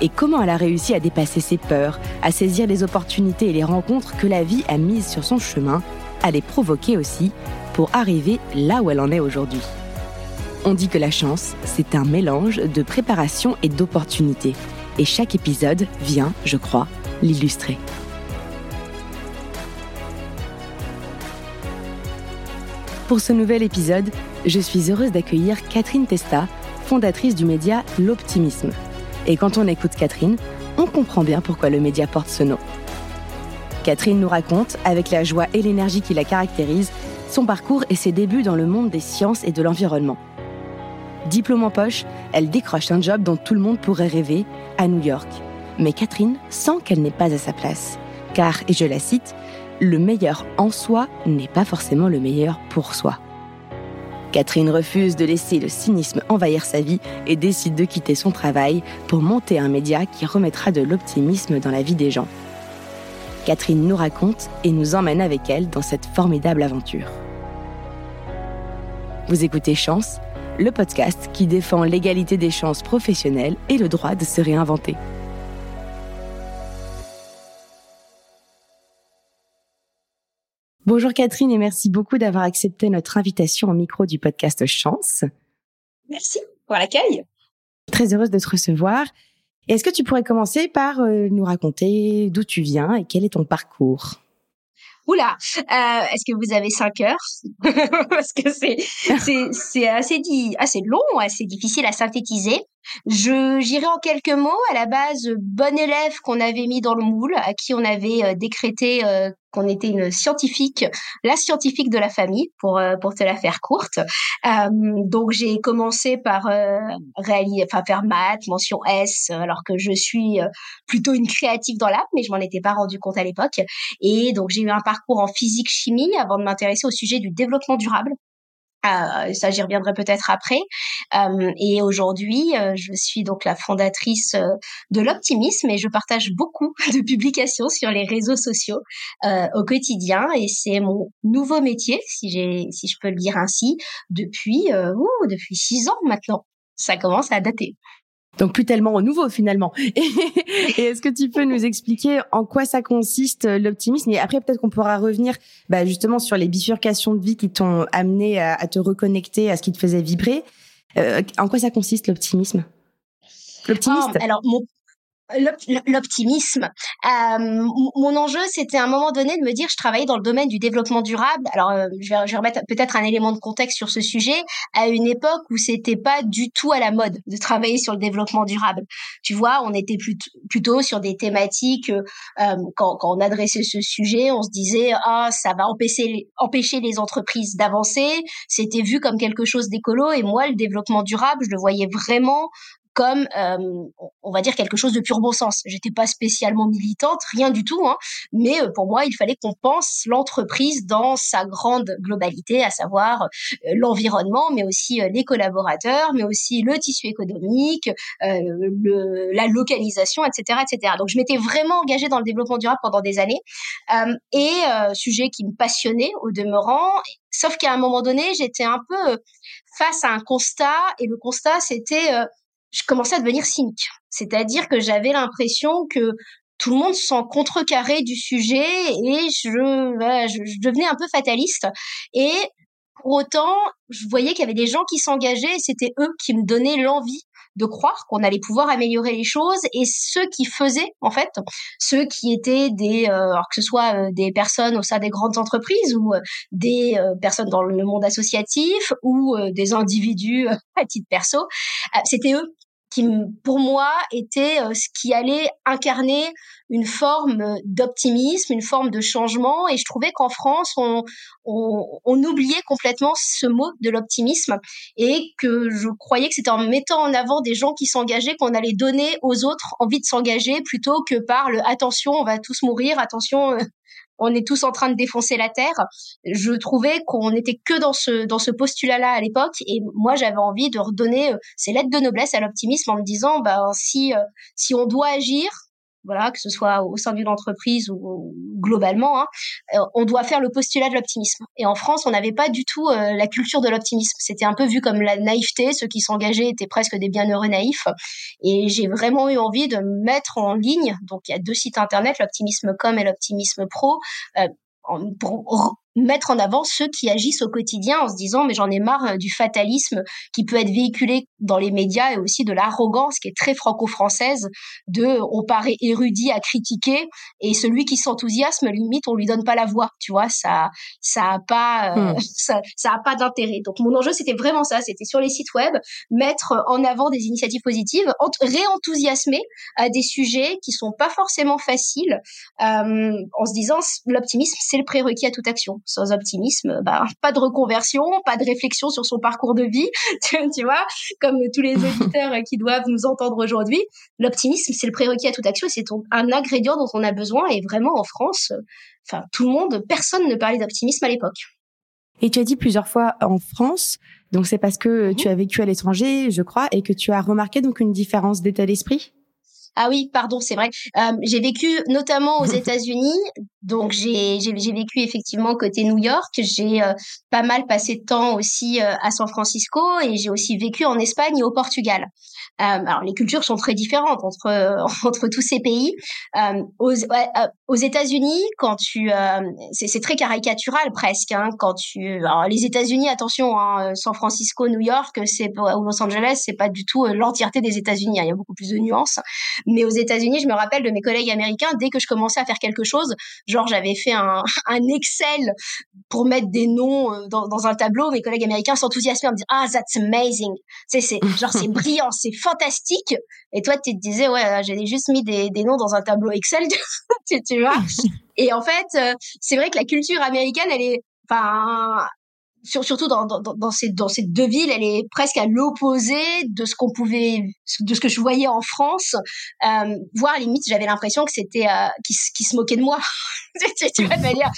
et comment elle a réussi à dépasser ses peurs, à saisir les opportunités et les rencontres que la vie a mises sur son chemin, à les provoquer aussi pour arriver là où elle en est aujourd'hui. On dit que la chance, c'est un mélange de préparation et d'opportunités. Et chaque épisode vient, je crois, l'illustrer. Pour ce nouvel épisode, je suis heureuse d'accueillir Catherine Testa, fondatrice du média L'Optimisme. Et quand on écoute Catherine, on comprend bien pourquoi le média porte ce nom. Catherine nous raconte, avec la joie et l'énergie qui la caractérise, son parcours et ses débuts dans le monde des sciences et de l'environnement. Diplôme en poche, elle décroche un job dont tout le monde pourrait rêver, à New York. Mais Catherine sent qu'elle n'est pas à sa place. Car, et je la cite, le meilleur en soi n'est pas forcément le meilleur pour soi. Catherine refuse de laisser le cynisme envahir sa vie et décide de quitter son travail pour monter un média qui remettra de l'optimisme dans la vie des gens. Catherine nous raconte et nous emmène avec elle dans cette formidable aventure. Vous écoutez Chance, le podcast qui défend l'égalité des chances professionnelles et le droit de se réinventer. Bonjour Catherine et merci beaucoup d'avoir accepté notre invitation au micro du podcast Chance. Merci pour l'accueil. Très heureuse de te recevoir. Est-ce que tu pourrais commencer par euh, nous raconter d'où tu viens et quel est ton parcours? Oula, euh, est-ce que vous avez cinq heures? Parce que c'est c'est c'est assez dit assez long, assez difficile à synthétiser. Je j'irai en quelques mots à la base bon élève qu'on avait mis dans le moule, à qui on avait euh, décrété euh, qu'on était une scientifique, la scientifique de la famille pour euh, pour te la faire courte. donc j'ai commencé par réaliser, enfin faire maths, mention S, alors que je suis plutôt une créative dans l'âme, mais je m'en étais pas rendu compte à l'époque. Et donc j'ai eu un parcours en physique chimie avant de m'intéresser au sujet du développement durable. Euh, ça, j'y reviendrai peut-être après. Euh, et aujourd'hui, euh, je suis donc la fondatrice de l'optimisme et je partage beaucoup de publications sur les réseaux sociaux au quotidien. Et c'est mon nouveau métier, si je peux le dire ainsi, depuis, ouh, depuis six ans maintenant. Ça commence à dater. Donc plus tellement au nouveau finalement. Et, est-ce que tu peux nous expliquer en quoi ça consiste euh, l'optimisme? Et après peut-être qu'on pourra revenir bah, justement sur les bifurcations de vie qui t'ont amené à, te reconnecter à ce qui te faisait vibrer. Euh, en quoi ça consiste l'optimisme? L'optimisme. Oh, alors l'optimisme. Euh, mon enjeu, c'était à un moment donné de me dire, je travaillais dans le domaine du développement durable. Alors, euh, je, vais, je vais remettre peut-être un élément de contexte sur ce sujet. À une époque où c'était pas du tout à la mode de travailler sur le développement durable. Tu vois, on était plutôt, sur des thématiques. Euh, quand, quand on adressait ce sujet, on se disait, ah, ça va empêcher, empêcher les entreprises d'avancer. C'était vu comme quelque chose d'écolo. Et moi, le développement durable, je le voyais vraiment comme euh, on va dire quelque chose de pur bon sens. J'étais pas spécialement militante, rien du tout, hein, mais euh, pour moi il fallait qu'on pense l'entreprise dans sa grande globalité, à savoir euh, l'environnement, mais aussi les collaborateurs, mais aussi le tissu économique, le, la localisation, etc., etc. Donc je m'étais vraiment engagée dans le développement durable pendant des années et sujet qui me passionnait au demeurant. Sauf qu'à un moment donné, j'étais un peu face à un constat et le constat c'était je commençais à devenir cynique. C'est-à-dire que j'avais l'impression que tout le monde s'en contrecarrait du sujet et je, je, devenais un peu fataliste. Et pour autant, je voyais qu'il y avait des gens qui s'engageaient et c'était eux qui me donnaient l'envie de croire qu'on allait pouvoir améliorer les choses et ceux qui faisaient en fait ceux qui étaient des euh, alors que ce soit euh, des personnes au sein des grandes entreprises ou euh, des personnes dans le monde associatif ou des individus à titre perso c'était eux qui pour moi était euh, ce qui allait incarner une forme d'optimisme, une forme de changement. Et je trouvais qu'en France, on, on, oubliait complètement ce mot de l'optimisme et que je croyais que c'était en mettant en avant des gens qui s'engageaient qu'on allait donner aux autres envie de s'engager plutôt que par le attention, on va tous mourir, attention, euh, on est tous en train de défoncer la terre. Je trouvais qu'on n'était que dans ce dans ce postulat-là à l'époque, et moi j'avais envie de redonner euh, ces lettres de noblesse à l'optimisme en me disant, bah si euh, si on doit agir, voilà, que ce soit au sein d'une entreprise ou, globalement, hein, euh, on doit faire le postulat de l'optimisme. Et en France, on n'avait pas du tout euh, la culture de l'optimisme. C'était un peu vu comme la naïveté. Ceux qui s'engageaient étaient presque des bienheureux naïfs. Et j'ai vraiment eu envie de mettre en ligne. Donc, il y a deux sites internet, l'optimisme.com et l'optimisme pro, euh, pour mettre en avant ceux qui agissent au quotidien en se disant mais j'en ai marre euh, du fatalisme qui peut être véhiculé dans les médias et aussi de l'arrogance qui est très franco-française de on paraît érudit à critiquer et celui qui s'enthousiasme limite on lui donne pas la voix tu vois ça ça a pas euh, hmm. ça, ça a pas d'intérêt donc mon enjeu c'était vraiment ça c'était sur les sites web mettre en avant des initiatives positives réenthousiasmer à des sujets qui sont pas forcément faciles euh, en se disant l'optimisme c'est le prérequis à toute action sans optimisme, bah, pas de reconversion, pas de réflexion sur son parcours de vie, tu, vois, comme tous les auditeurs qui doivent nous entendre aujourd'hui. L'optimisme, c'est le prérequis à toute action, c'est un ingrédient dont on a besoin et vraiment en France, enfin, tout le monde, personne ne parlait d'optimisme à l'époque. Et tu as dit plusieurs fois en France, donc c'est parce que tu mhm. as vécu à l'étranger, je crois, et que tu as remarqué donc une différence d'état d'esprit? Ah oui, pardon, c'est vrai. Euh, j'ai vécu notamment aux États-Unis, donc j'ai j'ai vécu effectivement côté New York. J'ai euh, pas mal passé de temps aussi euh, à San Francisco et j'ai aussi vécu en Espagne et au Portugal. Euh, alors les cultures sont très différentes entre entre tous ces pays. aux aux États-Unis, quand tu c'est très caricatural presque. Hein, quand tu alors, les États-Unis, attention, hein, San Francisco, New York, c'est ou Los Angeles, c'est pas du tout l'entièreté des États-Unis. Hein, il y a beaucoup plus de nuances. Mais aux États-Unis, je me rappelle de mes collègues américains, dès que je commençais à faire quelque chose, genre j'avais fait un, un Excel pour mettre des noms euh, dans, dans un tableau, mes collègues américains s'enthousiasmaient en me disant ah that's amazing, c'est c'est genre c'est brillant, c'est fantastique. Et toi tu te disais ouais j'avais juste mis des, des noms dans un tableau Excel, tu, tu vois. Et en fait euh, c'est vrai que la culture américaine elle est enfin surtout dans, dans, dans, ces, dans ces deux villes, elle est presque à l'opposé de ce qu'on pouvait, de ce que je voyais en France. Euh, voire limite, j'avais l'impression que c'était euh, qui, se moquait de moi. tu vas dire?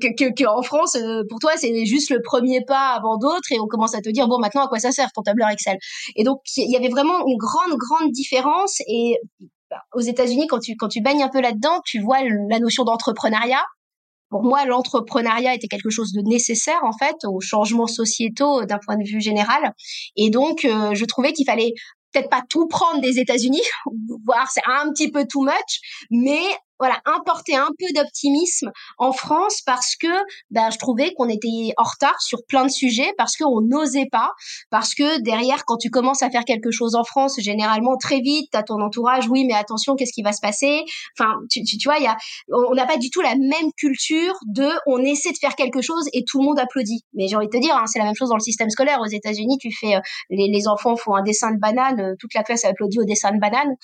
Que, que, que, en France, euh, pour toi, c'est juste le premier pas avant d'autres et on commence à te dire bon maintenant à quoi ça sert ton tableur Excel? Et donc il y avait vraiment une grande grande différence et bah, aux États-Unis, quand tu quand tu baignes un peu là-dedans, tu vois la notion d'entrepreneuriat pour moi, l'entrepreneuriat était quelque chose de nécessaire en fait aux changements sociétaux euh, d'un point de vue général. Et donc, euh, je trouvais qu'il fallait peut-être pas tout prendre des États-Unis, voire c'est un petit peu too much, mais voilà, importer un peu d'optimisme en France parce que ben, je trouvais qu'on était en retard sur plein de sujets, parce qu'on n'osait pas, parce que derrière, quand tu commences à faire quelque chose en France, généralement très vite, tu as ton entourage, oui, mais attention, qu'est-ce qui va se passer? Enfin, tu, tu, tu vois, y a, on n'a pas du tout la même culture de on essaie de faire quelque chose et tout le monde applaudit. Mais j'ai envie de te dire, hein, c'est la même chose dans le système scolaire. Aux États-Unis, tu fais, euh, les, les, enfants font un dessin de banane, euh, toute la classe applaudit au dessin de banane.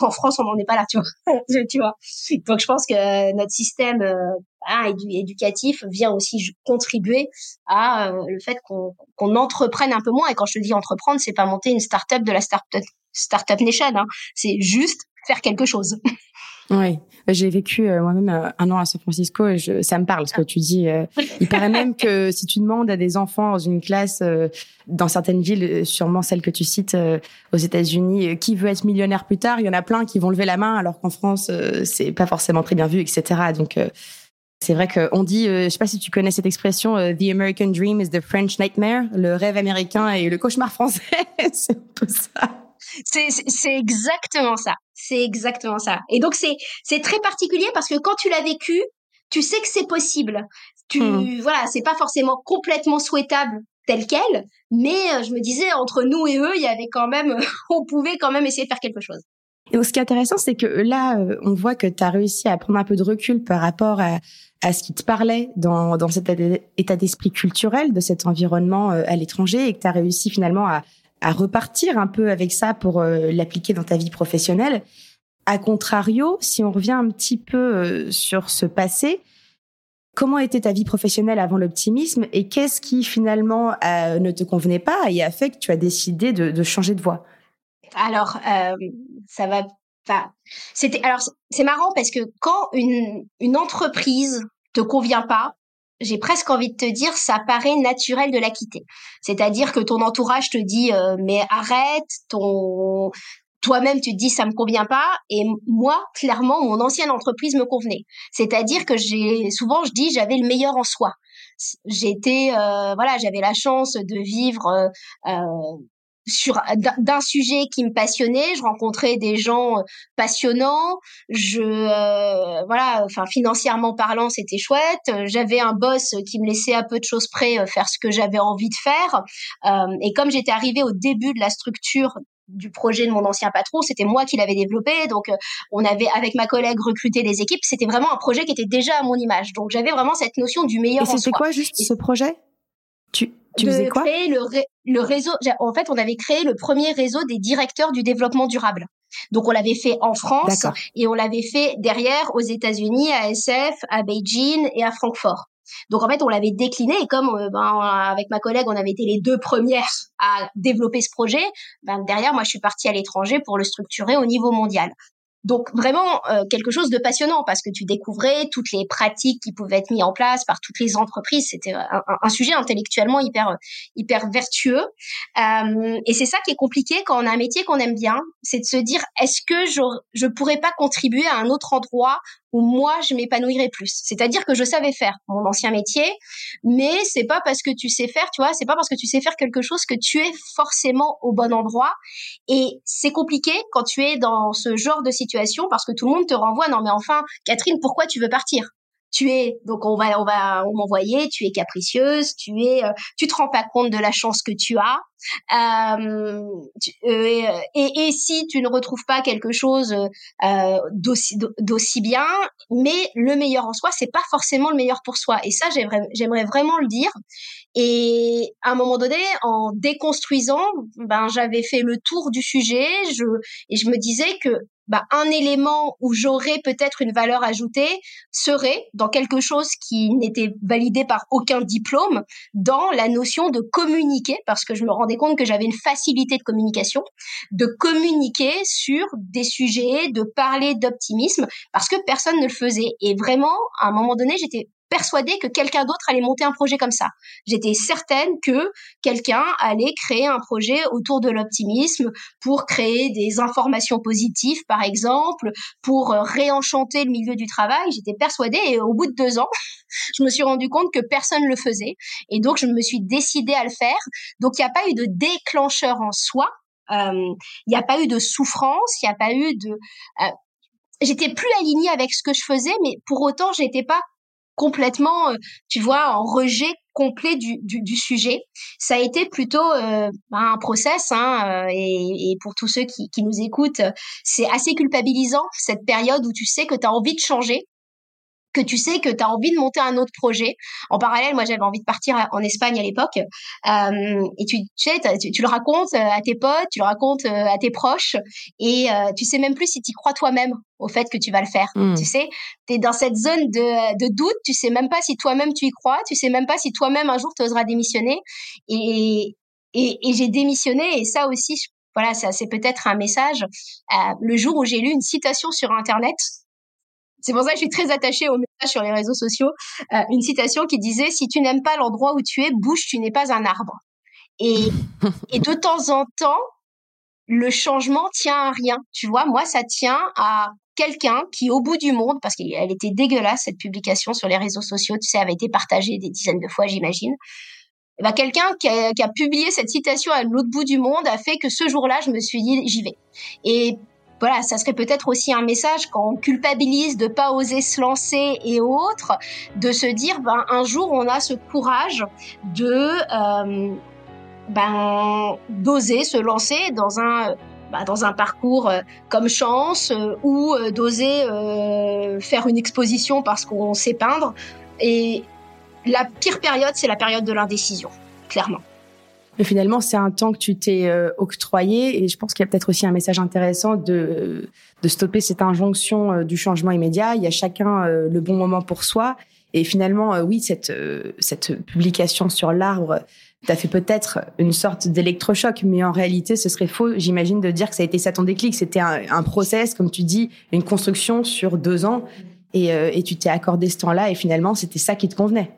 en France, on n'en est pas là, tu vois. tu vois. Donc je pense que notre système euh, éducatif vient aussi contribuer à euh, le fait qu'on entreprenne un peu moins. Et quand je te dis entreprendre, c'est pas monter une start-up de la start-up start nation. Hein. C'est juste faire quelque chose. Oui, j'ai vécu euh, moi-même euh, un an à San Francisco et je, ça me parle ce que tu dis. Euh. il paraît même que si tu demandes à des enfants dans une classe, dans certaines villes, sûrement celle que tu cites aux États-Unis, qui veut être millionnaire plus tard, il y en a plein qui vont lever la main alors qu'en France c'est pas forcément très bien vu, etc. Donc c'est vrai qu'on dit, je sais pas si tu connais cette expression, the American dream is the French nightmare, le rêve américain et le cauchemar français, c'est un peu ça. C'est exactement ça. C'est exactement ça. Et donc c'est très particulier parce que quand tu l'as vécu, tu sais que c'est possible. Tu hmm. voilà, c'est pas forcément complètement souhaitable tel quel, mais euh, je me disais entre nous et eux, il y avait quand même on pouvait quand même essayer de faire quelque chose. Et ce qui est intéressant, c'est que là, euh, on voit que tu as réussi à prendre un peu de recul par rapport à, à ce qui te parlait dans, dans cet état d'esprit culturel de cet environnement euh, à l'étranger et que tu as réussi finalement à, à repartir un peu avec ça pour l'appliquer dans ta vie professionnelle. A contrario, si on revient un petit peu sur ce passé, Comment était ta vie professionnelle avant l'optimisme et qu'est-ce qui finalement euh, ne te convenait pas et a fait que tu as décidé de, changer de voie? Alors, euh, ça va. C'était alors c'est marrant parce que quand une une entreprise te convient pas, j'ai presque envie de te dire, ça paraît naturel de la quitter. C'est-à-dire que ton entourage te dit, euh, mais arrête, ton toi-même tu te dis ça me convient pas et moi clairement mon ancienne entreprise me convenait c'est-à-dire que j'ai souvent je dis j'avais le meilleur en soi j'étais euh, voilà j'avais la chance de vivre euh, euh sur d'un sujet qui me passionnait je rencontrais des gens euh, passionnants je euh, voilà enfin financièrement parlant c'était chouette j'avais un boss qui me laissait à peu de choses près faire ce que j'avais envie de faire et comme j'étais arrivée au début de la structure du projet de mon ancien patron, c'était moi qui l'avais développé. Donc, euh, on avait avec ma collègue recruté des équipes. C'était vraiment un projet qui était déjà à mon image. Donc, j'avais vraiment cette notion du meilleur. Et c'était quoi juste ce projet? Tu, tu faisais quoi? créer le, le réseau. En fait, on avait créé le premier réseau des directeurs du développement durable. Donc, on l'avait fait en France et on l'avait fait derrière aux États-Unis, à SF, à Beijing et à Francfort. Donc en fait, on l'avait décliné et comme euh, ben, avec ma collègue, on avait été les deux premières à développer ce projet, ben, derrière, moi, je suis partie à l'étranger pour le structurer au niveau mondial. Donc vraiment euh, quelque chose de passionnant parce que tu découvrais toutes les pratiques qui pouvaient être mises en place par toutes les entreprises. C'était un, sujet intellectuellement hyper hyper vertueux. Euh, et c'est ça qui est compliqué quand on a un métier qu'on aime bien, c'est de se dire est-ce que je je pourrais pas contribuer à un autre endroit où moi je m'épanouirais plus. C'est-à-dire que je savais faire mon ancien métier, mais c'est pas parce que tu sais faire, tu vois, c'est pas parce que tu sais faire quelque chose que tu es forcément au bon endroit. Et c'est compliqué quand tu es dans ce genre de situation parce que tout le monde te renvoie non mais enfin Catherine pourquoi tu veux partir? Tu es donc on va on va m'envoyer tu es capricieuse tu es euh, tu te rends pas compte de la chance que tu as. Euh, euh et, et, si tu ne retrouves pas quelque chose euh, d'aussi d'aussi bien mais le meilleur en soi c'est pas forcément le meilleur pour soi. Et ça j'aimerais vraiment le dire et à un moment donné en déconstruisant ben j'avais fait le tour du sujet je et je me disais que bah, un élément où j'aurais peut-être une valeur ajoutée serait dans quelque chose qui n'était validé par aucun diplôme, dans la notion de communiquer, parce que je me rendais compte que j'avais une facilité de communication, de communiquer sur des sujets, de parler d'optimisme, parce que personne ne le faisait. Et vraiment, à un moment donné, j'étais persuadée que quelqu'un d'autre allait monter un projet comme ça. J'étais certaine que quelqu'un allait créer un projet autour de l'optimisme pour créer des informations positives, par exemple, pour euh, réenchanter le milieu du travail. J'étais persuadée et au bout de deux ans, je me suis rendu compte que personne ne le faisait. Et donc, je me suis décidée à le faire. Donc, il n'y a pas eu de déclencheur en soi. Euh, il n'y a pas eu de souffrance, il n'y a pas eu de... Euh, j'étais plus alignée avec ce que je faisais, mais pour autant, j'étais pas complètement, euh, tu vois, en rejet complet du, du, sujet. Ça a été plutôt euh, un process, hein, euh, et, et, pour tous ceux qui, qui nous écoutent, c'est assez culpabilisant cette période où tu sais que tu as envie de changer, que tu sais que tu as envie de monter un autre projet. En parallèle, moi, j'avais envie de partir en Espagne à l'époque. Euh, et tu, tu sais, tu, le racontes euh, à tes potes, tu le racontes euh, à tes proches. Et tu sais même plus si tu crois toi-même au fait que tu vas le faire. Hmm. Tu sais, tu es dans cette zone de, de doute. Tu sais même pas si toi-même tu y crois. Tu sais même pas si toi-même un jour tu oseras démissionner. Et, et, et j'ai démissionné. Et ça aussi, voilà, ça c'est peut-être un message. le jour où j'ai lu une citation sur Internet, c'est pour ça que je suis très attachée au message sur les réseaux sociaux. Euh, une citation qui disait Si tu n'aimes pas l'endroit où tu es, bouge, tu n'es pas un arbre. Et, et de temps en temps, le changement tient à rien. Tu vois, moi, ça tient à quelqu'un qui, au bout du monde, parce qu'elle était dégueulasse, cette publication sur les réseaux sociaux, tu sais, avait été partagée des dizaines de fois, j'imagine. Ben, quelqu'un qui a, qui a, publié cette citation à l'autre bout du monde a fait que ce jour-là, je me suis dit, j'y vais. Et voilà, ça serait peut-être aussi un message quand on culpabilise de pas oser se lancer et autres, de se dire ben un jour on a ce courage de euh, ben d'oser se lancer dans un ben, dans un parcours euh, comme chance euh, ou d'oser faire une exposition parce qu'on sait peindre. Et la pire période c'est la période de l'indécision clairement Mais finalement, c'est un temps que tu t'es euh, octroyé et je pense qu'il y a peut-être aussi un message intéressant de, de stopper cette injonction euh, du changement immédiat. Il y a chacun euh, le bon moment pour soi. Et finalement, oui, cette, cette publication sur l'arbre t'as fait peut-être une sorte d'électrochoc, mais en réalité, ce serait faux, j'imagine, de dire que ça a été ça ton déclic. C'était un, un process, comme tu dis, une construction sur deux ans. Et, et tu t'es accordé ce temps-là et finalement, c'était ça qui te convenait.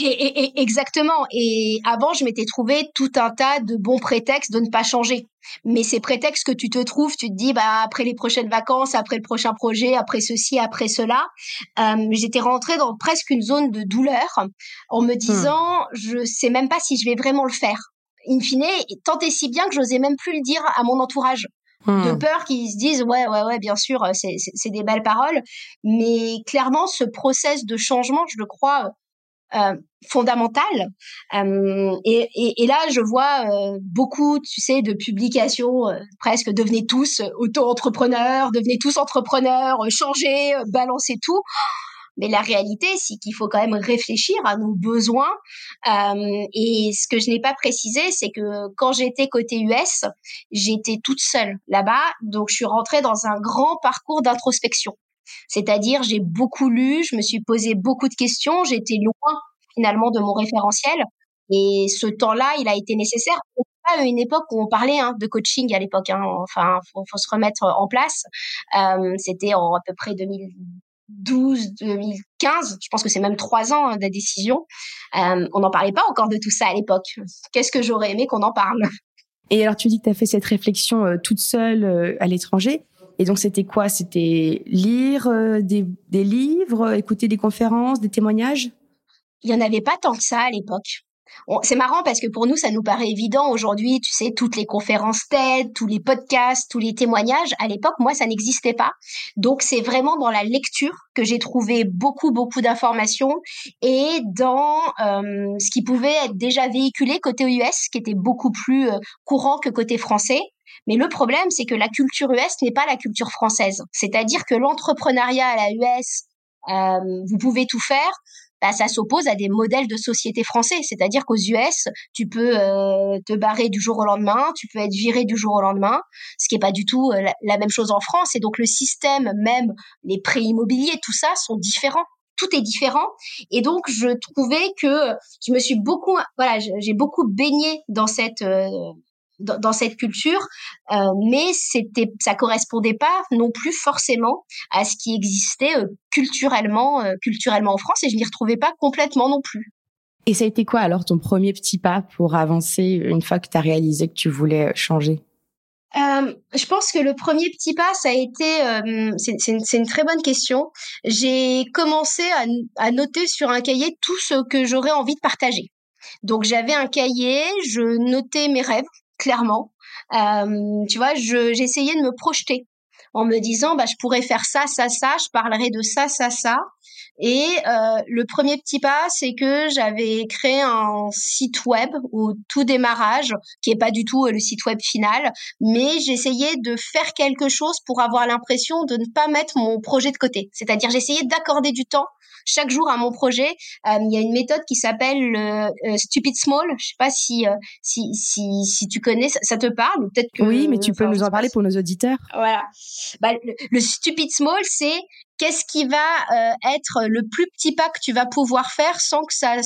Et, exactement. Et avant, je m'étais trouvé tout un tas de bons prétextes de ne pas changer. Mais ces prétextes que tu te trouves, tu te dis, bah après les prochaines vacances, après le prochain projet, après ceci, après cela, euh, j'étais rentrée dans presque une zone de douleur en me disant, hmm. je sais même pas si je vais vraiment le faire. In fine, tant et si bien que j'osais même plus le dire à mon entourage de hmm. peur qu'ils se disent ouais ouais ouais bien sûr c'est des belles paroles mais clairement ce process de changement je le crois euh, fondamentale. Euh, et, et, et, là, je vois euh, beaucoup, tu sais, de publications presque devenez tous auto-entrepreneurs, devenez tous entrepreneurs, changez, balancez tout. Mais la réalité, c'est qu'il faut quand même réfléchir à nos besoins. Euh, et ce que je n'ai pas précisé, c'est que quand j'étais côté US, j'étais toute seule là-bas. Donc, je suis rentrée dans un grand parcours d'introspection. C'est-à-dire, j'ai beaucoup lu, je me suis posé beaucoup de questions, j'étais loin finalement de mon référentiel. Et ce temps-là, il a été nécessaire. Pas une époque où on parlait hein, de coaching à l'époque. Hein. Enfin, faut, faut se remettre en place. Euh, C'était en à peu près 2012, 2015. Je pense que c'est même trois ans hein, de décision. Euh, on n'en parlait pas encore de tout ça à l'époque. Qu'est-ce que j'aurais aimé qu'on en parle? Et alors, tu dis que tu as fait cette réflexion euh, toute seule à l'étranger. Et donc, c'était quoi? C'était lire euh, des, livres, écouter des conférences, des témoignages? Il y en avait pas tant que ça à l'époque. C'est marrant parce que pour nous, ça nous paraît évident aujourd'hui, tu sais, toutes les conférences TED, tous les podcasts, tous les témoignages. À l'époque, moi, ça n'existait pas. Donc, c'est vraiment dans la lecture que j'ai trouvé beaucoup, beaucoup d'informations et dans euh, ce qui pouvait être déjà véhiculé côté US, qui était beaucoup plus euh, courant que côté français. Mais le problème, c'est que la culture US n'est pas la culture française. C'est-à-dire que l'entrepreneuriat à la US, euh, vous pouvez tout faire. Bah, ça s'oppose à des modèles de société français. C'est-à-dire qu'aux US, tu peux euh, te barrer du jour au lendemain, tu peux être viré du jour au lendemain, ce qui n'est pas du tout euh, la, même chose en France. Et donc le système, même les prêts immobiliers, tout ça sont différents tout est différent. Et donc, je trouvais que je me suis beaucoup, voilà, j'ai beaucoup baigné dans cette, dans, cette culture, euh, mais c'était, ça correspondait pas non plus forcément à ce qui existait euh, culturellement, euh, culturellement en France, et je m'y retrouvais pas complètement non plus. Et ça a été quoi alors ton premier petit pas pour avancer une fois que tu as réalisé que tu voulais changer? Euh, je pense que le premier petit pas, ça a été, euh, c'est une, une, très bonne question. J'ai commencé à, à, noter sur un cahier tout ce que j'aurais envie de partager. Donc j'avais un cahier, je notais mes rêves, clairement. Euh, tu vois, j'essayais de me projeter en me disant, bah, je pourrais faire ça, ça, ça, je parlerai de ça, ça, ça. Et euh, le premier petit pas, c'est que j'avais créé un site web au tout démarrage, qui est pas du tout euh, le site web final, mais j'essayais de faire quelque chose pour avoir l'impression de ne pas mettre mon projet de côté. C'est-à-dire, j'essayais d'accorder du temps chaque jour à mon projet. Euh, il y a une méthode qui s'appelle le euh, Stupid Small. Je sais pas si euh, si, si, si tu connais, ça, te parle peut-être que oui, mais tu peux nous en parler pour nos auditeurs. Voilà. Bah, le, Stupid Small, c'est qu'est-ce qui va être le plus petit pas que tu vas pouvoir faire sans que ça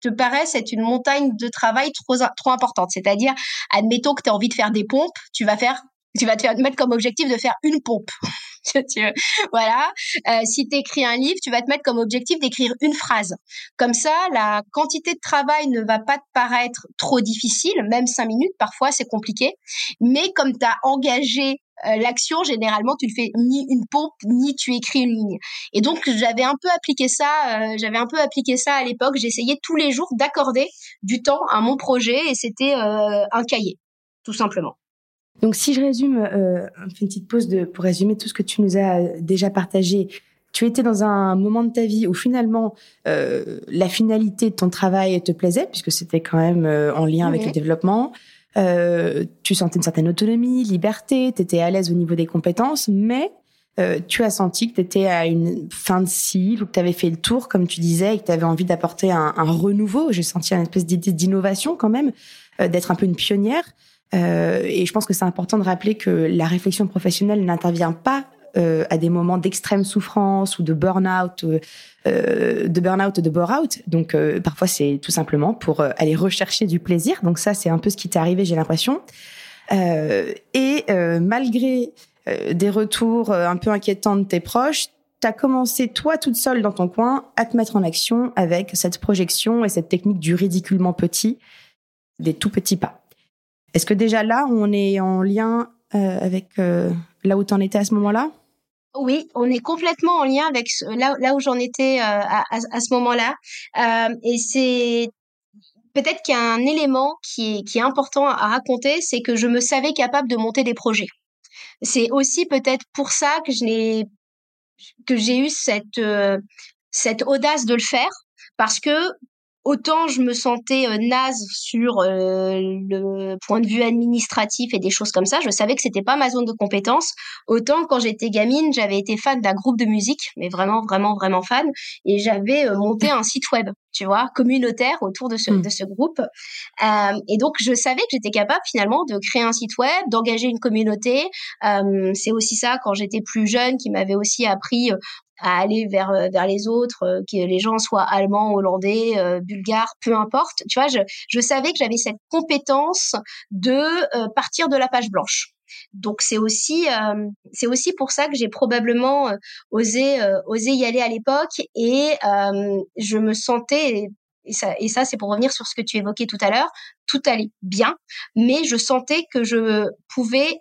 te paraisse être une montagne de travail trop trop importante? C'est-à-dire, admettons que tu as envie de faire des pompes, tu vas faire tu vas te mettre comme objectif de faire une pompe. voilà. Euh, si tu un livre, tu vas te mettre comme objectif d'écrire une phrase. Comme ça, la quantité de travail ne va pas te paraître trop difficile, même cinq minutes, parfois c'est compliqué. Mais comme tu as engagé euh, l'action, généralement, tu ne fais ni une pompe, ni tu écris une ligne. Et donc, j'avais un peu appliqué ça, euh, j'avais un peu appliqué ça à l'époque. J'essayais tous les jours d'accorder du temps à mon projet et c'était un cahier, tout simplement. Donc, si je résume, euh, une petite pause de, pour résumer tout ce que tu nous as déjà partagé. Tu étais dans un moment de ta vie où finalement euh, la finalité de ton travail te plaisait, puisque c'était quand même euh, en lien avec le développement. Euh, tu sentais une certaine autonomie, liberté, tu étais à l'aise au niveau des compétences, mais euh, tu as senti que tu étais à une fin de cycle ou que tu avais fait le tour, comme tu disais, et que tu avais envie d'apporter un, renouveau. J'ai senti une espèce d'idée d'innovation quand même, euh, d'être un peu une pionnière. Euh, et je pense que c'est important de rappeler que la réflexion professionnelle n'intervient pas à des moments d'extrême souffrance ou de burn-out, de burn-out, de bore-out. Donc parfois c'est tout simplement pour aller rechercher du plaisir. Donc ça c'est un peu ce qui t'est arrivé, j'ai l'impression. et malgré euh, des retours euh, un peu inquiétants de tes proches, tu as commencé toi toute seule dans ton coin à te mettre en action avec cette projection et cette technique du ridiculement petit, des tout petits pas. Est-ce que déjà là, on est en lien euh, avec là où tu en étais à ce moment-là? Oui, on est complètement en lien avec là, où j'en étais à, ce moment-là. et c'est peut-être qu'il y a un élément qui est important à raconter, c'est que je me savais capable de monter des projets. C'est aussi peut-être pour ça que je n'ai que j'ai eu cette euh, cette audace de le faire parce que autant je me sentais euh, naze sur euh, le point de vue administratif et des choses comme ça, je savais que c'était pas ma zone de compétence. Autant quand j'étais gamine, j'avais été fan d'un groupe de musique, mais vraiment vraiment vraiment fan, et j'avais euh, monté un site web, tu vois, communautaire autour de ce mmh. de ce groupe. et donc je savais que j'étais capable finalement de créer un site web, d'engager une communauté. c'est aussi ça quand j'étais plus jeune qui m'avait aussi appris à aller vers euh, vers les autres, euh, que les gens soient allemands, hollandais, euh, bulgares, peu importe. Tu vois, je, je savais que j'avais cette compétence de partir de la page blanche. Donc c'est aussi c'est aussi pour ça que j'ai probablement osé osé y aller à l'époque et je me sentais et ça, et ça c'est pour revenir sur ce que tu évoquais tout à l'heure, tout allait bien, mais je sentais que je pouvais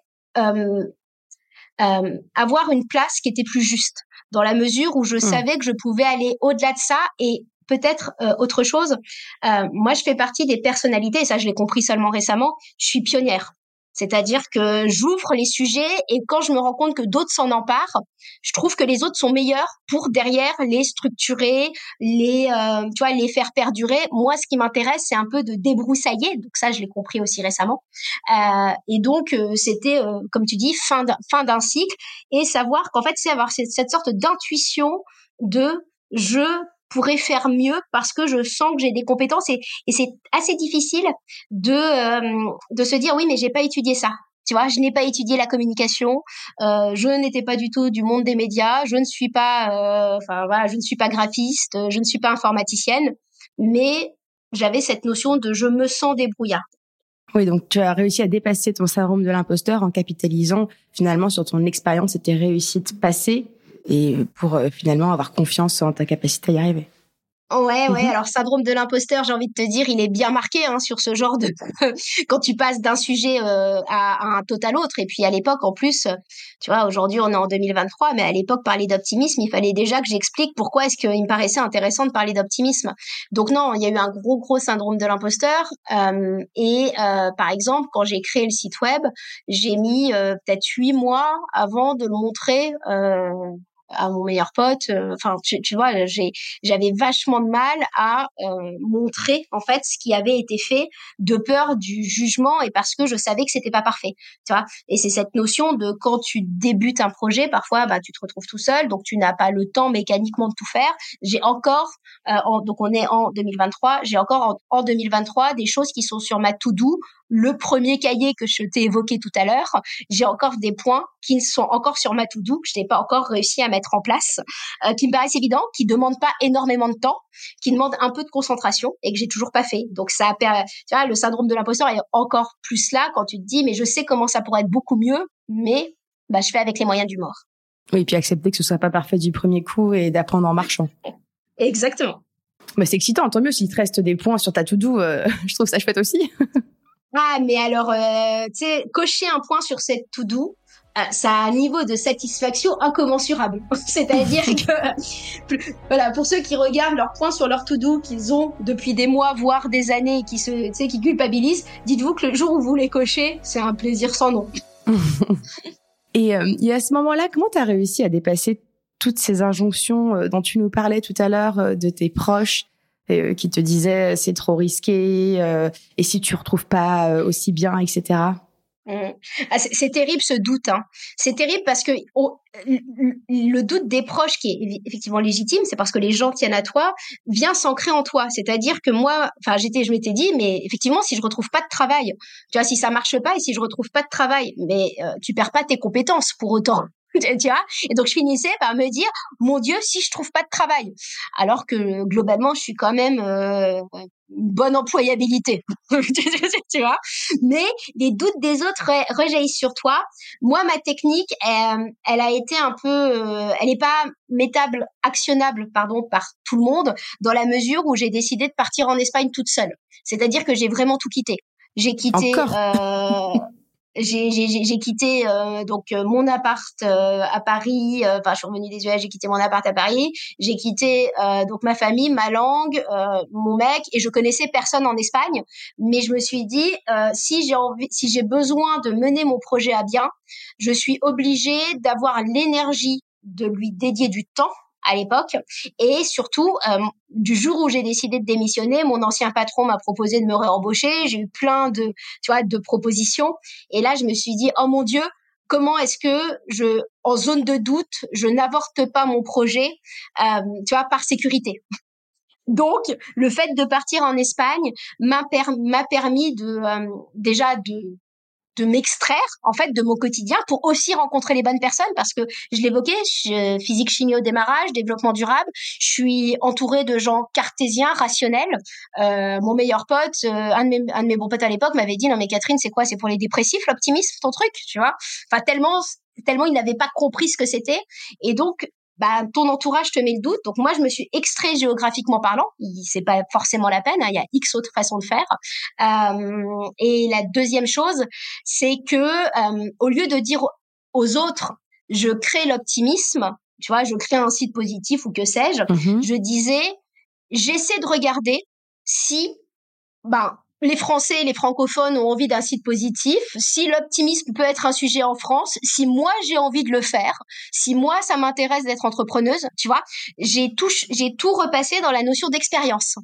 avoir une place qui était plus juste dans la mesure où je mmh. savais que je pouvais aller au-delà de ça et peut-être euh, autre chose. Euh, moi, je fais partie des personnalités, et ça, je l'ai compris seulement récemment. Je suis pionnière. C'est-à-dire que j'ouvre les sujets et quand je me rends compte que d'autres s'en emparent, je trouve que les autres sont meilleurs pour derrière les structurer, les euh, tu vois les faire perdurer. Moi, ce qui m'intéresse, c'est un peu de débroussailler. Donc ça, je l'ai compris aussi récemment. Euh, et donc euh, c'était euh, comme tu dis fin d'un fin d'un cycle et savoir qu'en fait c'est avoir cette, cette sorte d'intuition de je pourrais faire mieux parce que je sens que j'ai des compétences et, c'est assez difficile de euh, de se dire oui mais j'ai pas étudié ça. Tu vois je n'ai pas étudié la communication euh, je n'étais pas du tout du monde des médias je ne suis pas euh, enfin voilà je ne suis pas graphiste je ne suis pas informaticienne mais j'avais cette notion de je me sens débrouillard. Oui, donc tu as réussi à dépasser ton syndrome de l'imposteur en capitalisant finalement sur ton expérience et tes réussites passées et pour euh, finalement avoir confiance en ta capacité à y arriver. Ouais, ouais. Mhm. Alors, syndrome de l'imposteur, j'ai envie de te dire, il est bien marqué hein, sur ce genre de quand tu passes d'un sujet euh, à, un total autre. Et puis à l'époque, en plus, tu vois, aujourd'hui on est en 2023, mais à l'époque, parler d'optimisme, il fallait déjà que j'explique pourquoi est-ce qu'il me paraissait intéressant de parler d'optimisme. Donc non, il y a eu un gros, gros syndrome de l'imposteur. Euh, et euh, par exemple, quand j'ai créé le site web, j'ai mis peut-être huit mois avant de le montrer à mon meilleur pote. Euh, enfin, tu, tu, vois, j'ai, j'avais vachement de mal à euh, montrer en fait ce qui avait été fait de peur du jugement et parce que je savais que c'était pas parfait. Tu vois. Et c'est cette notion de quand tu débutes un projet, parfois, bah, tu te retrouves tout seul, donc tu n'as pas le temps mécaniquement de tout faire. J'ai encore, euh, donc on est en 2023, j'ai encore en, en 2023 des choses qui sont sur ma to-do le premier cahier que je t'ai évoqué tout à l'heure, j'ai encore des points qui sont encore sur ma to-do, que je n'ai pas encore réussi à mettre en place, euh, qui me paraissent évidents, qui demandent pas énormément de temps, qui demandent un peu de concentration et que j'ai toujours pas fait. Donc ça, tu vois, le syndrome de l'imposteur est encore plus là quand tu te dis, mais je sais comment ça pourrait être beaucoup mieux, mais bah, je fais avec les moyens du mort. Oui, et puis accepter que ce soit pas parfait du premier coup et d'apprendre en marchant. Exactement. Mais c'est excitant, tant mieux s'il te reste des points sur ta to-do, euh, je trouve ça chouette aussi. Ah, mais alors, euh, tu sais, cocher un point sur cette to-do, euh, ça a un niveau de satisfaction incommensurable. C'est-à-dire que, voilà, pour ceux qui regardent leurs points sur leur to-do qu'ils ont depuis des mois, voire des années, qui se, tu sais, qui culpabilisent, dites-vous que le jour où vous les cochez, c'est un plaisir sans nom. et, euh, et à ce moment-là, comment tu as réussi à dépasser toutes ces injonctions dont tu nous parlais tout à l'heure de tes proches euh, qui te disait c'est trop risqué euh, et si tu retrouves pas euh, aussi bien, etc. Mmh. Ah, c'est terrible ce doute. Hein. C'est terrible parce que le doute des proches qui est effectivement légitime, c'est parce que les gens tiennent à toi, vient s'ancrer en toi. C'est-à-dire que moi, enfin, j'étais, je m'étais dit, mais effectivement, si je retrouve pas de travail, tu vois, si ça marche pas et si je retrouve pas de travail, mais euh, tu perds pas tes compétences pour autant. tu vois? Et donc je finissais par me dire mon dieu si je trouve pas de travail. Alors que globalement je suis quand même euh, une bonne employabilité. Tu vois? Mais les doutes des autres rejaillissent sur toi. Moi ma technique elle, elle a été un peu euh, elle n'est pas métable actionnable pardon par tout le monde dans la mesure où j'ai décidé de partir en Espagne toute seule. C'est-à-dire que j'ai vraiment tout quitté. J'ai quitté euh, j'ai quitté euh, donc euh, mon appart euh, à Paris. Enfin, je suis revenue des US, j'ai quitté mon appart à Paris. J'ai quitté donc ma famille, ma langue, mon mec, et je connaissais personne en Espagne. Mais je me suis dit, si j'ai envie, si j'ai besoin de mener mon projet à bien, je suis obligée d'avoir l'énergie de lui dédier du temps à l'époque. Et surtout, euh, du jour où j'ai décidé de démissionner, mon ancien patron m'a proposé de me réembaucher. J'ai eu plein de, tu vois, de propositions. Et là, je me suis dit, oh mon Dieu, comment est-ce que je, en zone de doute, je n'avorte pas mon projet, euh, tu vois, par sécurité? Donc, le fait de partir en Espagne m'a permis de euh, déjà de de m'extraire en fait de mon quotidien pour aussi rencontrer les bonnes personnes parce que je l'évoquais physique chimie au démarrage développement durable je suis entourée de gens cartésiens rationnels. Euh, mon meilleur pote euh, un, de mes, un de mes bons potes à l'époque m'avait dit non mais Catherine c'est quoi? C'est pour les dépressifs l'optimisme ton truc tu vois? Enfin tellement tellement il n'avait pas compris ce que c'était. Et donc bah, ton entourage te met le doute. Donc moi, je me suis extrait géographiquement parlant. C'est pas forcément la peine. Hein, il y a X autres façons de faire. Euh, et la deuxième chose, c'est que euh, au lieu de dire aux autres, je crée l'optimisme, tu vois, je crée un site positif ou que sais-je, mm-hmm. je disais, j'essaie de regarder si, ben, les Français et les francophones ont envie d'un site positif, si l'optimisme peut être un sujet en France, si moi j'ai envie de le faire, si moi ça m'intéresse d'être entrepreneuse, tu vois, j'ai tout, j'ai tout repassé dans la notion d'expérience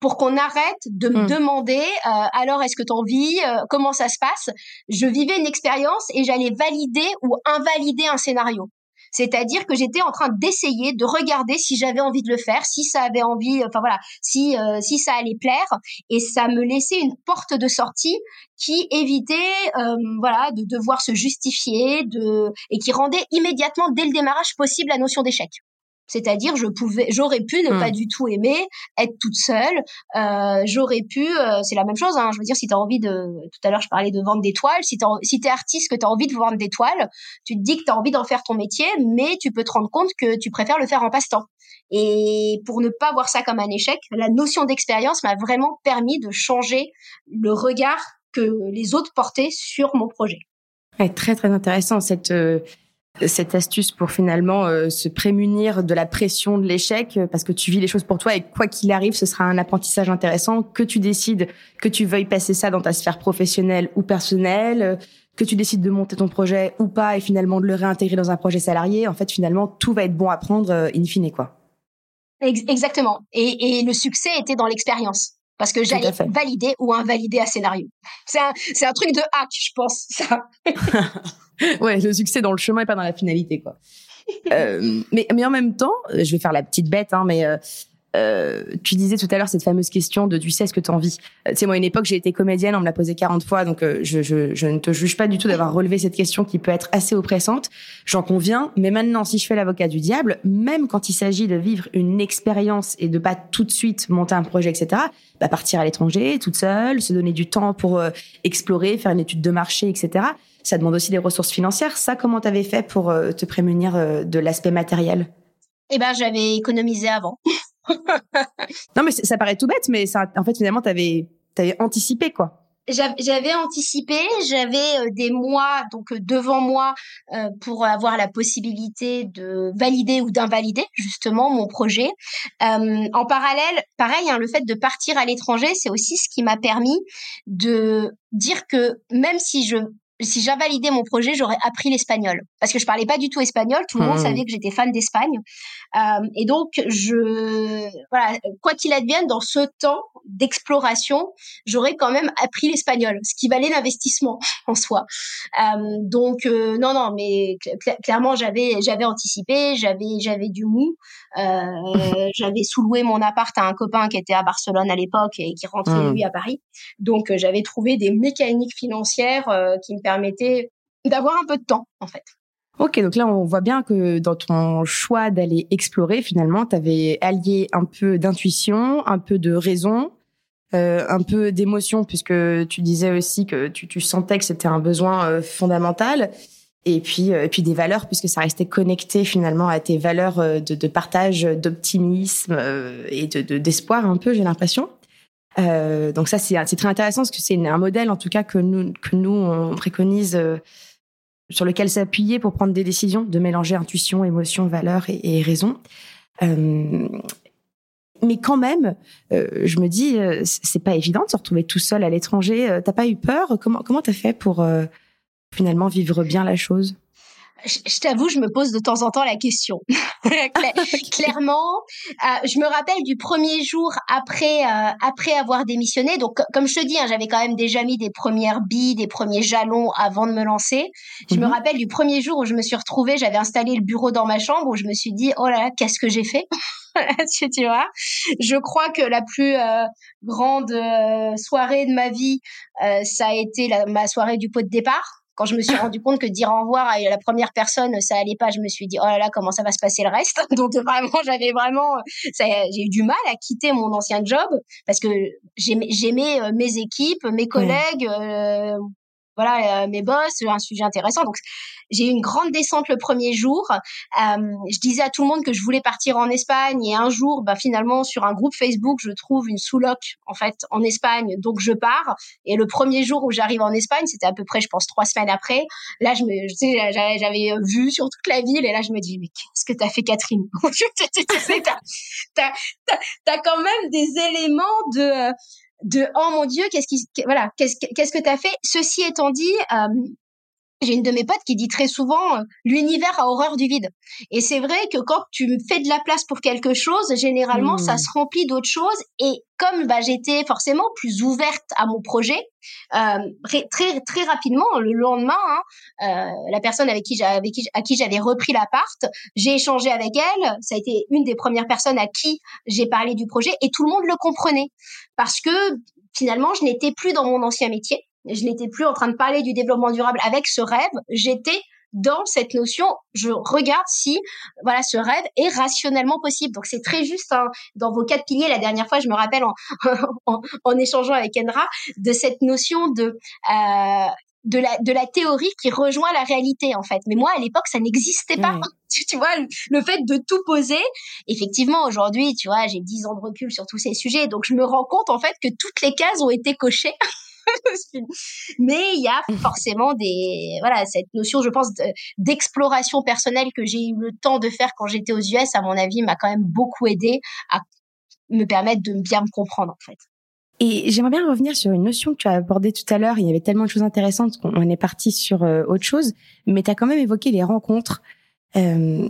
pour qu'on arrête de me hmm. demander euh, alors est-ce que tu envie, euh, comment ça se passe? Je vivais une expérience et j'allais valider ou invalider un scénario. C'est-à-dire que j'étais en train d'essayer de regarder si j'avais envie de le faire, si ça avait envie, enfin voilà, si euh, si ça allait plaire, et ça me laissait une porte de sortie qui évitait, euh, voilà, de devoir se justifier, de et qui rendait immédiatement dès le démarrage possible la notion d'échec. C'est-à-dire, je pouvais, j'aurais pu ne pas hmm. du tout aimer être toute seule. Euh, j'aurais pu, euh, c'est la même chose. Hein, je veux dire, si tu as envie de, tout à l'heure, je parlais de vendre des toiles. Si tu si es artiste, que tu as envie de vendre des toiles, tu te dis que tu as envie d'en faire ton métier, mais tu peux te rendre compte que tu préfères le faire en passe-temps. Et pour ne pas voir ça comme un échec, la notion d'expérience m'a vraiment permis de changer le regard que les autres portaient sur mon projet. Ouais, très très intéressant cette euh, cette astuce pour finalement euh, se prémunir de la pression de l'échec euh, parce que tu vis les choses pour toi et quoi qu'il arrive, ce sera un apprentissage intéressant que tu décides que tu veuilles passer ça dans ta sphère professionnelle ou personnelle, euh, que tu décides de monter ton projet ou pas et finalement de le réintégrer dans un projet salarié. En fait, finalement, tout va être bon à prendre in fine, quoi. Exactement. Et, et le succès était dans l'expérience parce que j'allais valider ou invalider un scénario. C'est un, c'est un truc de hack, je pense, ça. ouais, le succès dans le chemin et pas dans la finalité, quoi. euh, mais, mais en même temps, je vais faire la petite bête, hein, mais euh, euh, tu disais tout à l'heure cette fameuse question de tu sais ce que tu as envie. Euh, tu sais, moi, à une époque, j'ai été comédienne, on me l'a posé 40 fois, donc euh, je, je, je, ne te juge pas du tout d'avoir relevé cette question qui peut être assez oppressante. J'en conviens, mais maintenant, si je fais l'avocat du diable, même quand il s'agit de vivre une expérience et de pas tout de suite monter un projet, etc., bah, partir à l'étranger, toute seule, se donner du temps pour explorer, faire une étude de marché, etc., ça demande aussi des ressources financières. Ça, comment t'avais fait pour te prémunir de l'aspect matériel? Eh ben, j'avais économisé avant. non, mais ça paraît tout bête, mais ça, en fait, finalement, t'avais, avais anticipé, quoi. J'avais anticipé, j'avais euh, des mois donc euh, devant moi euh, pour avoir la possibilité de valider ou d'invalider justement mon projet. en parallèle, pareil, hein, le fait de partir à l'étranger, c'est aussi ce qui m'a permis de dire que même si je si j'invalidais mon projet, j'aurais appris l'espagnol parce que je parlais pas du tout espagnol. Tout le monde mmh. savait que j'étais fan d'Espagne, euh, et donc je voilà quoi qu'il advienne dans ce temps d'exploration, j'aurais quand même appris l'espagnol, ce qui valait l'investissement en soi. Euh, donc euh, non non, mais clairement j'avais j'avais anticipé, j'avais j'avais du mou, euh, j'avais sous-loué mon appart à un copain qui était à Barcelone à l'époque et qui rentrait mmh. lui à Paris. Donc euh, j'avais trouvé des mécaniques financières euh, qui me permettaient d'avoir un peu de temps en fait. Ok, donc là on voit bien que dans ton choix d'aller explorer, finalement, tu avais allié un peu d'intuition, un peu de raison, euh, un peu d'émotion, puisque tu disais aussi que tu, sentais que c'était un besoin euh, fondamental, et puis et puis des valeurs, puisque ça restait connecté finalement à tes valeurs de, de partage, d'optimisme et de d'espoir un peu, j'ai l'impression. Euh, donc ça, c'est très intéressant parce que c'est un modèle, en tout cas, que nous, que nous on préconise, euh, sur lequel s'appuyer pour prendre des décisions, de mélanger intuition, émotion, valeur et, raison. Euh, mais quand même, euh, je me dis, euh, c'est pas évident de se retrouver tout seul à l'étranger. T'as pas eu peur? Comment comment t'as fait pour finalement vivre bien la chose? Je, t'avoue, je me pose de temps en temps la question. Clairement, euh, je me rappelle du premier jour après euh, après avoir démissionné. Donc, comme je te dis, hein, j'avais quand même déjà mis des premières billes, des premiers jalons avant de me lancer. Je me mhm. rappelle du premier jour où je me suis retrouvée, j'avais installé le bureau dans ma chambre où je me suis dit, oh là là, qu'est-ce que j'ai fait? Tu vois. Je crois que la plus euh, grande soirée de ma vie, ça a été la, ma soirée du pot de départ quand je me suis rendu compte que dire au revoir à la première personne, ça allait pas, je me suis dit, oh là là, comment ça va se passer le reste? Donc, vraiment, j'avais vraiment, j'ai eu du mal à quitter mon ancien job parce que j'aimais euh, mes équipes, mes collègues, euh, voilà, euh, mes boss, un sujet intéressant. Donc, j'ai eu une grande descente le premier jour. Euh, je disais à tout le monde que je voulais partir en Espagne et un jour, bah, finalement, sur un groupe Facebook, je trouve une sous-loc en fait en Espagne, donc je pars. Et le premier jour où j'arrive en Espagne, c'était à peu près, je pense, trois semaines après. Là, je me, je sais, j'avais vu sur toute la ville et là, je me dis, mais qu'est-ce que t'as fait, Catherine? T'as as, quand même des éléments de de oh mon dieu qu'est-ce qui voilà qu'est-ce qu'est-ce que t'as fait? Ceci étant dit euh, j'ai une de mes potes qui dit très souvent euh, l'univers a horreur du vide. Et c'est vrai que quand tu fais de la place pour quelque chose, généralement ça hmm. se remplit d'autres choses. Et comme bah, j'étais forcément plus ouverte à mon projet, euh, très très rapidement le lendemain, hein, euh, la personne avec qui j'avais à qui j'avais repris l'appart, j'ai échangé avec elle. Ça a été une des premières personnes à qui j'ai parlé du projet et tout le monde le comprenait parce que finalement je n'étais plus dans mon ancien métier je n'étais plus en train de parler du développement durable avec ce rêve, j'étais dans cette notion, je regarde si voilà ce rêve est rationnellement possible. Donc c'est très juste hein, dans vos quatre piliers. La dernière fois, je me rappelle en, en, échangeant avec Endra de cette notion de euh, de la de la théorie qui rejoint la réalité en fait. Mais moi à l'époque ça n'existait pas. Tu vois le fait de tout poser. Effectivement aujourd'hui tu vois j'ai dix ans de recul sur tous ces sujets donc je me rends compte en fait que toutes les cases ont été cochées. Mais il y a forcément des voilà cette notion, je pense, d'exploration personnelle que j'ai eu le temps de faire quand j'étais aux US. À mon avis, m'a quand même beaucoup aidé à me permettre de bien me comprendre en fait. Et j'aimerais bien revenir sur une notion que tu as abordée tout à l'heure. Il y avait tellement de choses intéressantes qu'on est parti sur euh, autre chose, mais tu as quand même évoqué les rencontres. Euh,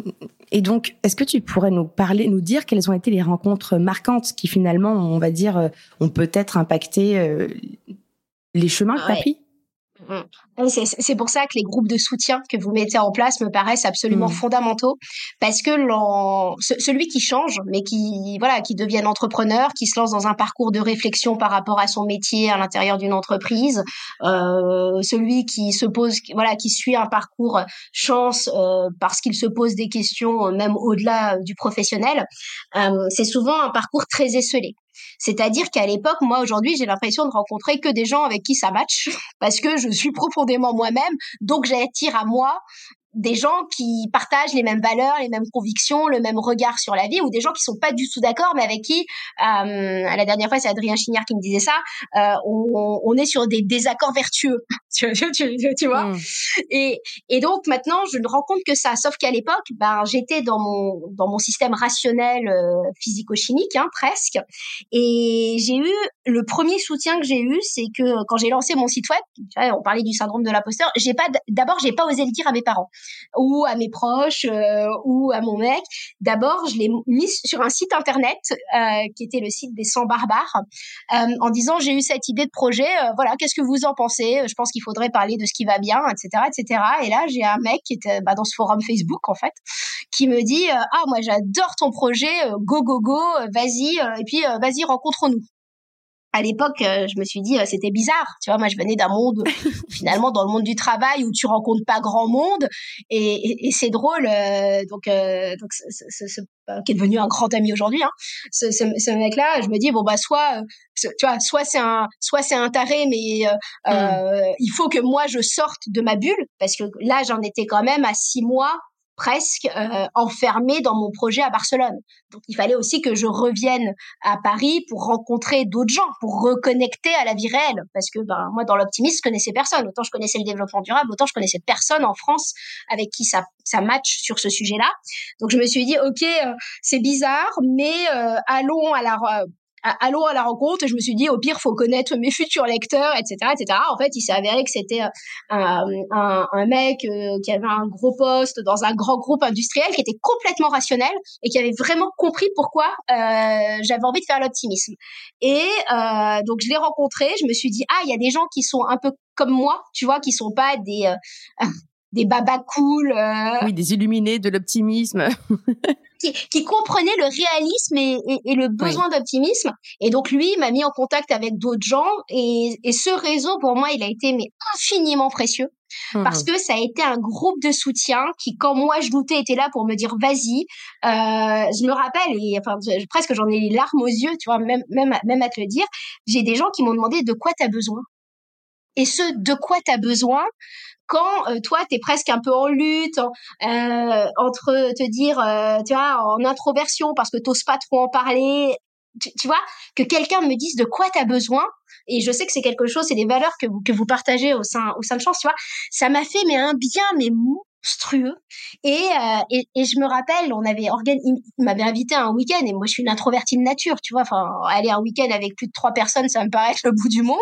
et donc, est-ce que tu pourrais nous parler, nous dire quelles ont été les rencontres marquantes qui finalement, on va dire, euh, ont peut-être impacté les chemins que tu as pris? Mm. c'est pour ça que les groupes de soutien que vous mettez en place me paraissent absolument mm. fondamentaux parce que celui qui change, mais qui voilà, qui devient entrepreneur, qui se lance dans un parcours de réflexion par rapport à son métier à l'intérieur d'une entreprise, euh, celui qui se pose, voilà, qui suit un parcours chance euh, parce qu'il se pose des questions même au-delà du professionnel, euh, c'est souvent un parcours très esselé. C'est-à-dire qu'à l'époque, moi aujourd'hui, j'ai l'impression de rencontrer que des gens avec qui ça match, parce que je suis profondément moi-même, donc j'attire à moi des gens qui partagent les mêmes valeurs, les mêmes convictions, le même regard sur la vie, ou des gens qui sont pas du tout d'accord, mais avec qui, euh, la dernière fois, c'est Adrien Chignard qui me disait ça, euh, on, on, est sur des désaccords vertueux, tu, tu, tu, vois. Mmh. Et, et donc maintenant, je ne rends compte que ça. Sauf qu'à l'époque, ben, j'étais dans mon dans mon système rationnel euh, physico-chimique, hein, presque, et j'ai eu le premier soutien que j'ai eu, c'est que quand j'ai lancé mon site web, on parlait du syndrome de l'imposteur, j'ai pas d'abord j'ai pas osé le dire à mes parents ou à mes proches euh, ou à mon mec. D'abord, je l'ai mis sur un site internet euh, qui était le site des 100 barbares euh, en disant j'ai eu cette idée de projet, voilà, qu'est-ce que vous en pensez? Je pense qu'il faudrait parler de ce qui va bien, etc., etc. Et là, j'ai un mec qui était bah, dans ce forum Facebook en fait, qui me dit ah moi j'adore ton projet, go go go, vas-y et puis vas-y rencontre-nous à l'époque, euh, je me suis dit, euh, c'était bizarre. Tu vois, moi, je venais d'un monde, finalement, dans le monde du travail où tu rencontres pas grand monde. Et, et, c'est drôle. Euh, donc, donc ce, qui est devenu un grand ami aujourd'hui, hein, ce, ce, mec-là, je me dis, bon, bah, soit, tu vois, soit c'est un, soit c'est un taré, mais mmh. il faut que moi, je sorte de ma bulle. Parce que là, j'en étais quand même à six mois presque euh, enfermée dans mon projet à Barcelone. Donc il fallait aussi que je revienne à Paris pour rencontrer d'autres gens, pour reconnecter à la vie réelle. Parce que ben, moi, dans l'optimisme, je connaissais personne. Autant je connaissais le développement durable, autant je connaissais personne en France avec qui ça, ça match sur ce sujet-là. Donc je me suis dit, OK, euh, c'est bizarre, mais euh, allons à la allons à la rencontre je me suis dit au pire faut connaître mes futurs lecteurs etc etc en fait il s'est avéré que c'était euh, un, un, un, mec euh, qui avait un gros poste dans un grand groupe industriel qui était complètement rationnel et qui avait vraiment compris pourquoi euh, j'avais envie de faire l'optimisme. Et euh, donc je l'ai rencontré je me suis dit ah il y a des gens qui sont un peu comme moi tu vois qui sont pas des des babas cool. Oui, des illuminés de l'optimisme. qui, comprenait le réalisme et, le besoin d'optimisme. Et donc lui m'a mis en contact avec d'autres gens et, ce réseau pour moi il a été mais infiniment précieux parce mmh. que ça a été un groupe de soutien qui quand moi je doutais était là pour me dire vas-y. Euh, je me rappelle et enfin presque j'en ai les larmes aux yeux tu vois même même même à te le dire. J'ai des gens qui m'ont demandé de quoi tu as besoin. Et ce de quoi tu as besoin, quand euh, toi tu es presque un peu en lutte euh, entre te dire euh, tu vois en introversion parce que t'oses pas trop en parler tu, vois que quelqu'un me dise de quoi tu as besoin et je sais que c'est quelque chose c'est des valeurs que vous que vous partagez au sein au sein de chance tu vois ça m'a fait mais un bien mais monstrueux. Et, et, et je me rappelle on avait organisé il m'avait invité à un week-end et moi je suis une introvertie de nature tu vois enfin aller un week-end avec plus de trois personnes ça me paraît être le bout du monde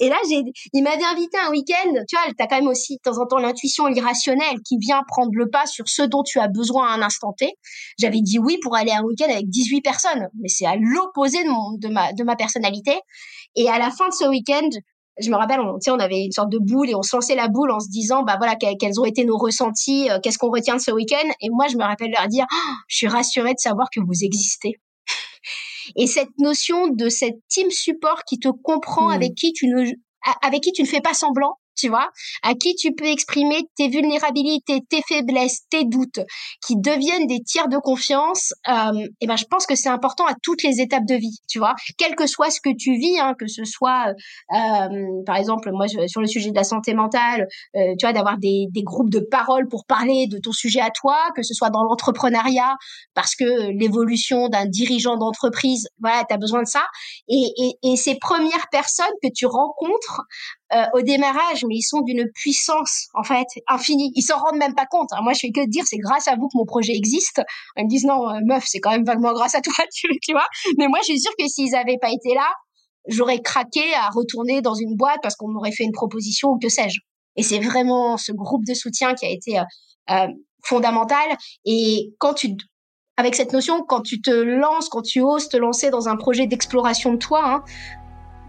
et, là, j'ai, il m'avait invité un week-end. Tu vois, t'as quand même aussi de temps en temps l'intuition irrationnelle qui vient prendre le pas sur ce dont tu as besoin à un instant T. J'avais dit oui pour aller un week-end avec 18 personnes, mais c'est à l'opposé de, mon, de, ma, de ma personnalité. Et à la fin de ce week-end, je me rappelle, on, on avait une sorte de boule et on se lançait la boule en se disant, bah voilà, quels ont été nos ressentis, euh, qu'est-ce qu'on retient de ce week-end. Et moi, je me rappelle leur dire, oh, je suis rassurée de savoir que vous existez. Et cette notion de cette team support qui te comprend, mmh. avec qui tu ne, avec qui tu ne fais pas semblant, tu vois, à qui tu peux exprimer tes vulnérabilités, tes faiblesses, tes doutes, qui deviennent des tiers de confiance, euh, et ben je pense que c'est important à toutes les étapes de vie, tu vois, quel que soit ce que tu vis, hein, que ce soit, euh, par exemple, moi sur le sujet de la santé mentale, euh, tu vois, d'avoir des, groupes de parole pour parler de ton sujet à toi, que ce soit dans l'entrepreneuriat, parce que l'évolution d'un dirigeant d'entreprise, voilà, tu as besoin de ça, et, et ces premières personnes que tu rencontres euh, au démarrage, mais ils sont d'une puissance en fait infinie. Ils s'en rendent même pas compte. Hein. Moi, je fais que dire, c'est grâce à vous que mon projet existe. Ils me disent non, euh, meuf, c'est quand même vaguement grâce à toi, tu, vois. Mais moi, je suis sûre que s'ils avaient pas été là, j'aurais craqué à retourner dans une boîte parce qu'on m'aurait fait une proposition ou que sais-je. Et c'est vraiment ce groupe de soutien qui a été euh, euh fondamental. Et quand tu avec cette notion, quand tu te lances, quand tu oses te lancer dans un projet d'exploration de toi, hein,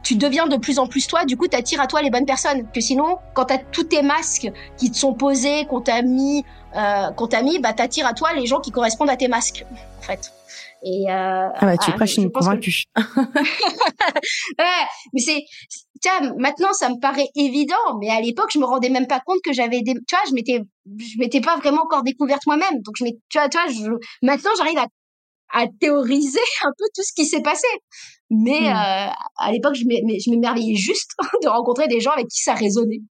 tu deviens de plus en plus toi, du coup, tu attires à toi les bonnes personnes. Que sinon, quand tu as tous tes masques qui te sont posés, qu'on t'a mis, euh, qu'on t'a mis, bah, t'attires à toi les gens qui correspondent à tes masques, en fait. Et euh, ah bah, tu ah, prêches une convaincue. ouais, mais c'est, tiens, maintenant ça me paraît évident, mais à l'époque je me rendais même pas compte que j'avais des, tu vois, je m'étais, je m'étais pas vraiment encore découverte moi-même, donc je tu vois, tu vois, je, maintenant j'arrive à, à théoriser un peu tout ce qui s'est passé. Mais hmm. euh, à l'époque, je m'émerveillais juste de rencontrer des gens avec qui ça résonnait.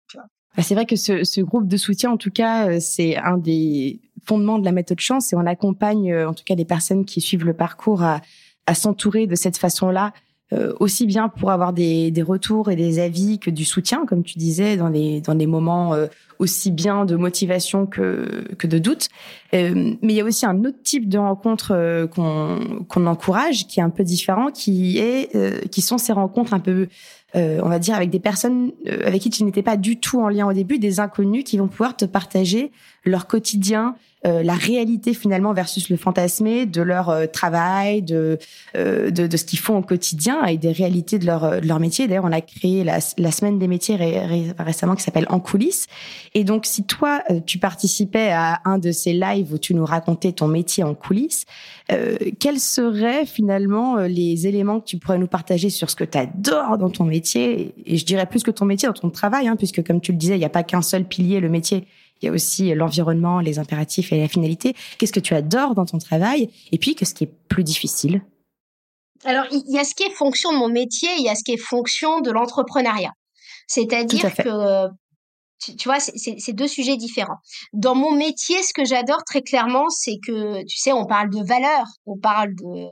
Bah, c'est vrai que ce, ce, groupe de soutien, en tout cas, c'est un des fondements de la méthode chance et on accompagne, en tout cas, les personnes qui suivent le parcours à, à s'entourer de cette façon-là euh, aussi bien pour avoir des, des, retours et des avis que du soutien, comme tu disais, dans des, dans des moments euh, aussi bien de motivation que, que de doute. Euh, mais il y a aussi un autre type de rencontre euh, qu'on qu'on encourage, qui est un peu différent, qui est qui sont ces rencontres un peu on va dire avec des personnes avec qui tu n'étais pas du tout en lien au début, des inconnus qui vont pouvoir te partager leur quotidien, euh, la réalité finalement versus le fantasmé de leur euh, travail, de, euh, de, de ce qu'ils font au quotidien et des réalités de leur, de leur métier. D'ailleurs, on a créé la, la semaine des métiers récemment qui s'appelle En coulisses. Et donc, si toi, tu participais à un de ces lives où tu nous racontais ton métier en coulisses, quels seraient finalement les éléments que tu pourrais nous partager sur ce que tu adores dans ton métier Et je dirais plus que ton métier, dans ton travail, hein, puisque comme tu le disais, il n'y a pas qu'un seul pilier, le métier il y a aussi l'environnement, les impératifs et la finalité. Qu'est-ce que tu adores dans ton travail Et puis, qu'est-ce qui est plus difficile? Alors, il y a ce qui est fonction de mon métier, il y a ce qui est fonction de l'entrepreneuriat. C'est-à-dire que tu, vois, c'est deux sujets différents. Dans mon métier, ce que j'adore très clairement, c'est que, tu sais, on parle de valeur, on parle de,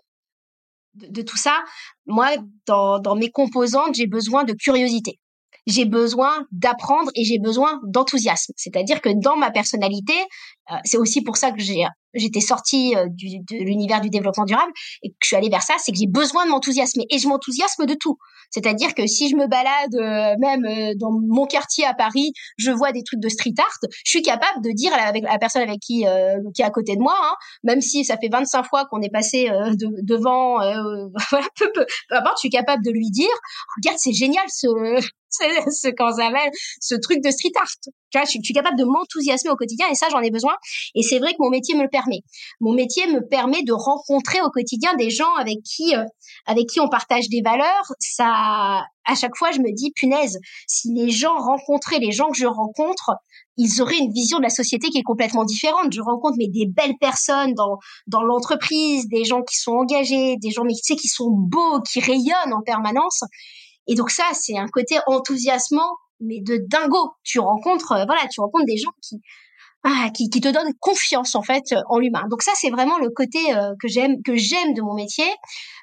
de, tout ça. Moi, dans, dans mes composantes, j'ai besoin de curiosité j'ai besoin d'apprendre et j'ai besoin d'enthousiasme. C'est-à-dire que dans ma personnalité, euh, c'est aussi pour ça que j'ai j'étais sortie euh, du, de l'univers du développement durable et que je suis allée vers ça, c'est que j'ai besoin de m'enthousiasmer et je m'enthousiasme de tout. C'est-à-dire que si je me balade euh, même dans mon quartier à Paris, je vois des trucs de street art, je suis capable de dire avec la personne avec qui qui est à côté de moi, hein, même si ça fait 25 fois qu'on est passé devant, voilà, peu, peu, peu importe, je suis capable de lui dire, regarde, c'est génial ce ce qu'on s'appelle ce truc de street art. Tu vois, je, suis capable de m'enthousiasmer au quotidien et ça, j'en ai besoin. Et c'est vrai que mon métier me le permet. Mon métier me permet de rencontrer au quotidien des gens avec qui, euh, avec qui on partage des valeurs. Ça, à chaque fois, je me dis, punaise, si les gens rencontraient les gens que je rencontre, ils auraient une vision de la société qui est complètement différente. Je rencontre mais des belles personnes dans dans l'entreprise, des gens qui sont engagés, des gens mais tu sais qui sont beaux, qui rayonnent en permanence. Et donc ça, c'est un côté enthousiasmant, mais de dingo. Tu rencontres, euh, voilà, tu rencontres des gens qui, ah, qui, te donnent confiance en fait en l'humain. Donc ça, c'est vraiment le côté euh, que j'aime, que j'aime de mon métier.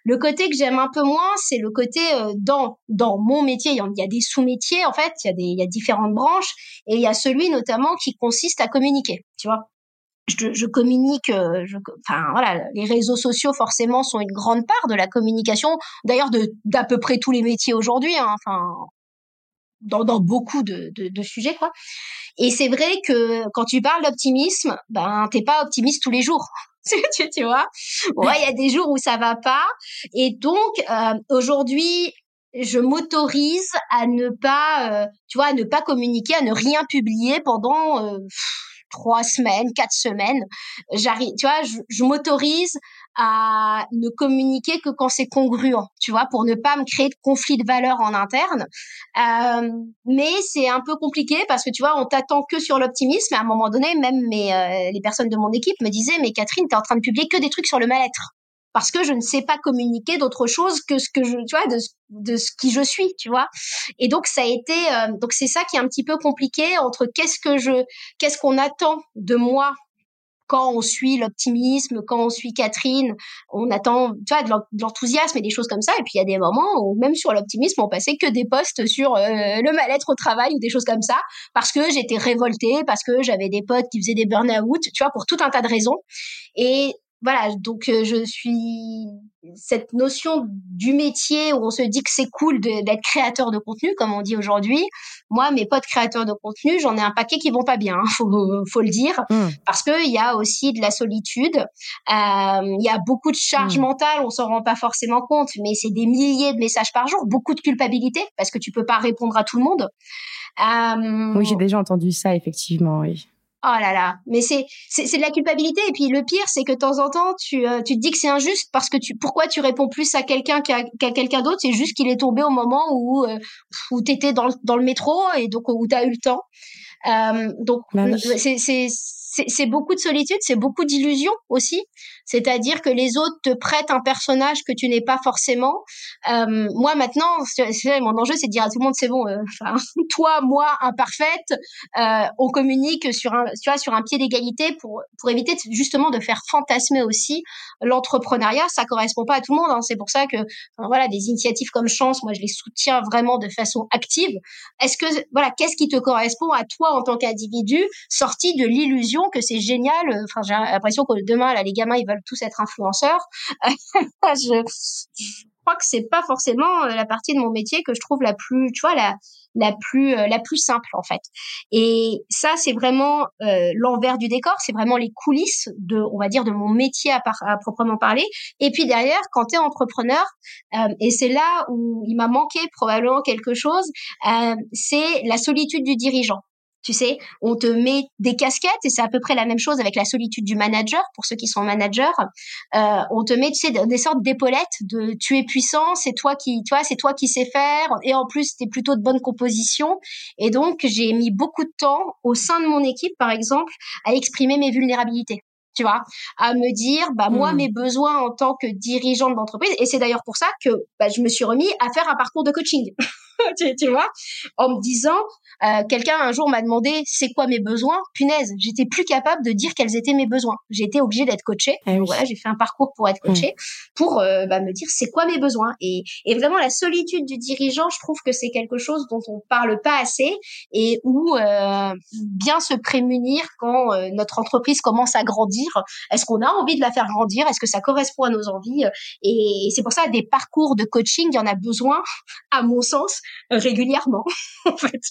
Le côté que j'aime un peu moins, c'est le côté euh, dans dans mon métier. Il y a des sous-métiers en fait, il y a des il y a différentes branches et il y a celui notamment qui consiste à communiquer. Tu vois, je, je, communique, je, enfin voilà, les réseaux sociaux forcément sont une grande part de la communication. D'ailleurs, de d'à peu près tous les métiers aujourd'hui. Hein, enfin, dans, dans beaucoup de, de, de, sujets quoi. Et c'est vrai que quand tu parles d'optimisme, ben t'es pas optimiste tous les jours. tu, tu vois, ouais, il y a des jours où ça va pas. Et donc euh, aujourd'hui, je m'autorise à ne pas, euh, tu vois, à ne pas communiquer, à ne rien publier pendant euh, trois semaines, quatre semaines. J'arrive, tu vois, je, je m'autorise à ne communiquer que quand c'est congruent, tu vois, pour ne pas me créer de conflit de valeurs en interne. Euh, mais c'est un peu compliqué parce que tu vois, on t'attend que sur l'optimisme. À un moment donné, même mes, euh, les personnes de mon équipe me disaient, mais Catherine, t'es en train de publier que des trucs sur le mal-être parce que je ne sais pas communiquer d'autre chose que ce que je, tu vois, de, de ce qui je suis, tu vois. Et donc ça a été, euh, donc c'est ça qui est un petit peu compliqué entre qu'est-ce que je, qu'est-ce qu'on attend de moi quand on suit l'optimisme, quand on suit Catherine, on attend, tu vois, de l'enthousiasme et des choses comme ça. Et puis il y a des moments où même sur l'optimisme, on passait que des posts sur euh, le mal-être au travail ou des choses comme ça, parce que j'étais révoltée, parce que j'avais des potes qui faisaient des burn-out, tu vois, pour tout un tas de raisons. Et voilà, donc euh, je suis cette notion du métier où on se dit que c'est cool d'être créateur de contenu, comme on dit aujourd'hui. Moi, mes potes créateurs de contenu, j'en ai un paquet qui vont pas bien, hein, faut, faut le dire, mmh. parce que il y a aussi de la solitude, euh, il y a beaucoup de charge mmh. mentale, on s'en rend pas forcément compte, mais c'est des milliers de messages par jour, beaucoup de culpabilité parce que tu peux pas répondre à tout le monde. Euh, oui, j'ai déjà entendu ça, effectivement, oui. Oh là là, mais c'est c'est de la culpabilité. Et puis le pire c'est que de temps en temps tu euh, tu te dis que c'est injuste parce que tu pourquoi tu réponds plus à quelqu'un qu'à quelqu'un d'autre? C'est juste qu'il est tombé au moment où euh, où t'étais dans le, dans le métro et donc où t'as eu le temps. donc bah c'est c'est beaucoup de solitude, c'est beaucoup d'illusions aussi. C'est-à-dire que les autres te prêtent un personnage que tu n'es pas forcément. Euh, moi maintenant, mon enjeu, c'est de dire à tout le monde, c'est bon, euh, toi, moi, imparfaite, euh, on communique sur un, tu vois, sur un pied d'égalité pour pour éviter justement de faire fantasmer aussi l'entrepreneuriat. Ça correspond pas à tout le monde. Hein. C'est pour ça que voilà, des initiatives comme Chance, moi, je les soutiens vraiment de façon active. Est-ce que voilà, qu'est-ce qui te correspond à toi en tant qu'individu, sorti de l'illusion que c'est génial. Enfin, j'ai l'impression que demain, là, les gamins, ils veulent tous être influenceurs. je, crois que c'est pas forcément euh, la partie de mon métier que je trouve la plus, tu vois, la, la plus, euh, la plus simple en fait. Et ça, c'est vraiment euh, l'envers du décor. C'est vraiment les coulisses de, on va dire, de mon métier à, à proprement parler. Et puis derrière, quand tu es entrepreneur, et c'est là où il m'a manqué probablement quelque chose, c'est la solitude du dirigeant. Tu sais, on te met des casquettes et c'est à peu près la même chose avec la solitude du manager pour ceux qui sont managers. Euh, on te met, tu sais, des sortes d'épaulettes de tu es puissant, c'est toi qui, tu vois, c'est toi qui sais faire et en plus tu es plutôt de bonne composition. Et donc j'ai mis beaucoup de temps au sein de mon équipe, par exemple, à exprimer mes vulnérabilités tu vois, à me dire, bah moi hmm. mes besoins en tant que dirigeante d'entreprise, et c'est d'ailleurs pour ça que bah, je me suis remis à faire un parcours de coaching. tu, vois, en me disant, euh, quelqu'un un jour m'a demandé c'est quoi mes besoins? Punaise, j'étais plus capable de dire quels étaient mes besoins. Été obligée d'être coachée. Eh voilà, j'ai fait un parcours pour être coachée, mm. pour euh, bah, me dire c'est quoi mes besoins? Et, et vraiment la solitude du dirigeant, je trouve que c'est quelque chose dont on parle pas assez et où euh, bien se prémunir quand euh, notre entreprise commence à grandir. Est-ce qu'on a envie de la faire grandir? Est-ce que ça correspond à nos envies? Et c'est pour ça des parcours de coaching, il y en a besoin, à mon sens, régulièrement, en fait.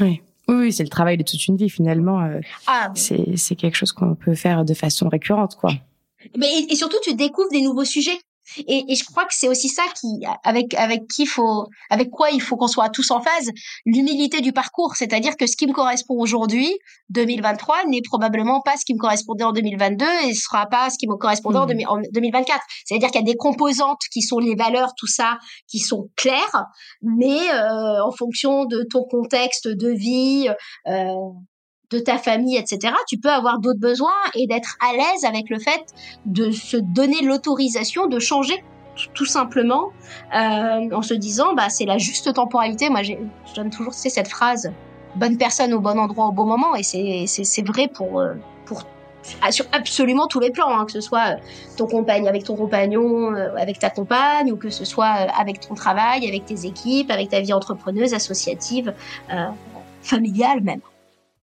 Oui. Oui, c'est le travail de toute une vie finalement. Euh, ah, c'est quelque chose qu'on peut faire de façon récurrente, quoi. Mais et surtout, tu découvres des nouveaux sujets. Et, et, je crois que c'est aussi ça qui, avec avec qui faut, avec quoi il faut qu'on soit tous en phase, l'humilité du parcours, c'est-à-dire que ce qui me correspond aujourd'hui, 2023, n'est probablement pas ce qui me correspondait en 2022 et ce sera pas ce qui me correspondait en, 2024. Mmh. C'est-à-dire qu'il y a des composantes qui sont les valeurs, tout ça, qui sont claires, mais euh, en fonction de ton contexte de vie, euh, de ta famille, etc., tu peux avoir d'autres besoins et d'être à l'aise avec le fait de se donner l'autorisation de changer tout simplement euh, en se disant bah c'est la juste temporalité. Moi, je donne toujours cette phrase bonne personne au bon endroit au bon moment et c'est vrai pour euh, pour sur absolument tous les plans, hein, que ce soit euh, ton compagne avec ton compagnon, avec ta compagne, ou que ce soit avec ton travail, avec tes équipes, avec ta vie entrepreneuse, associative, familiale même.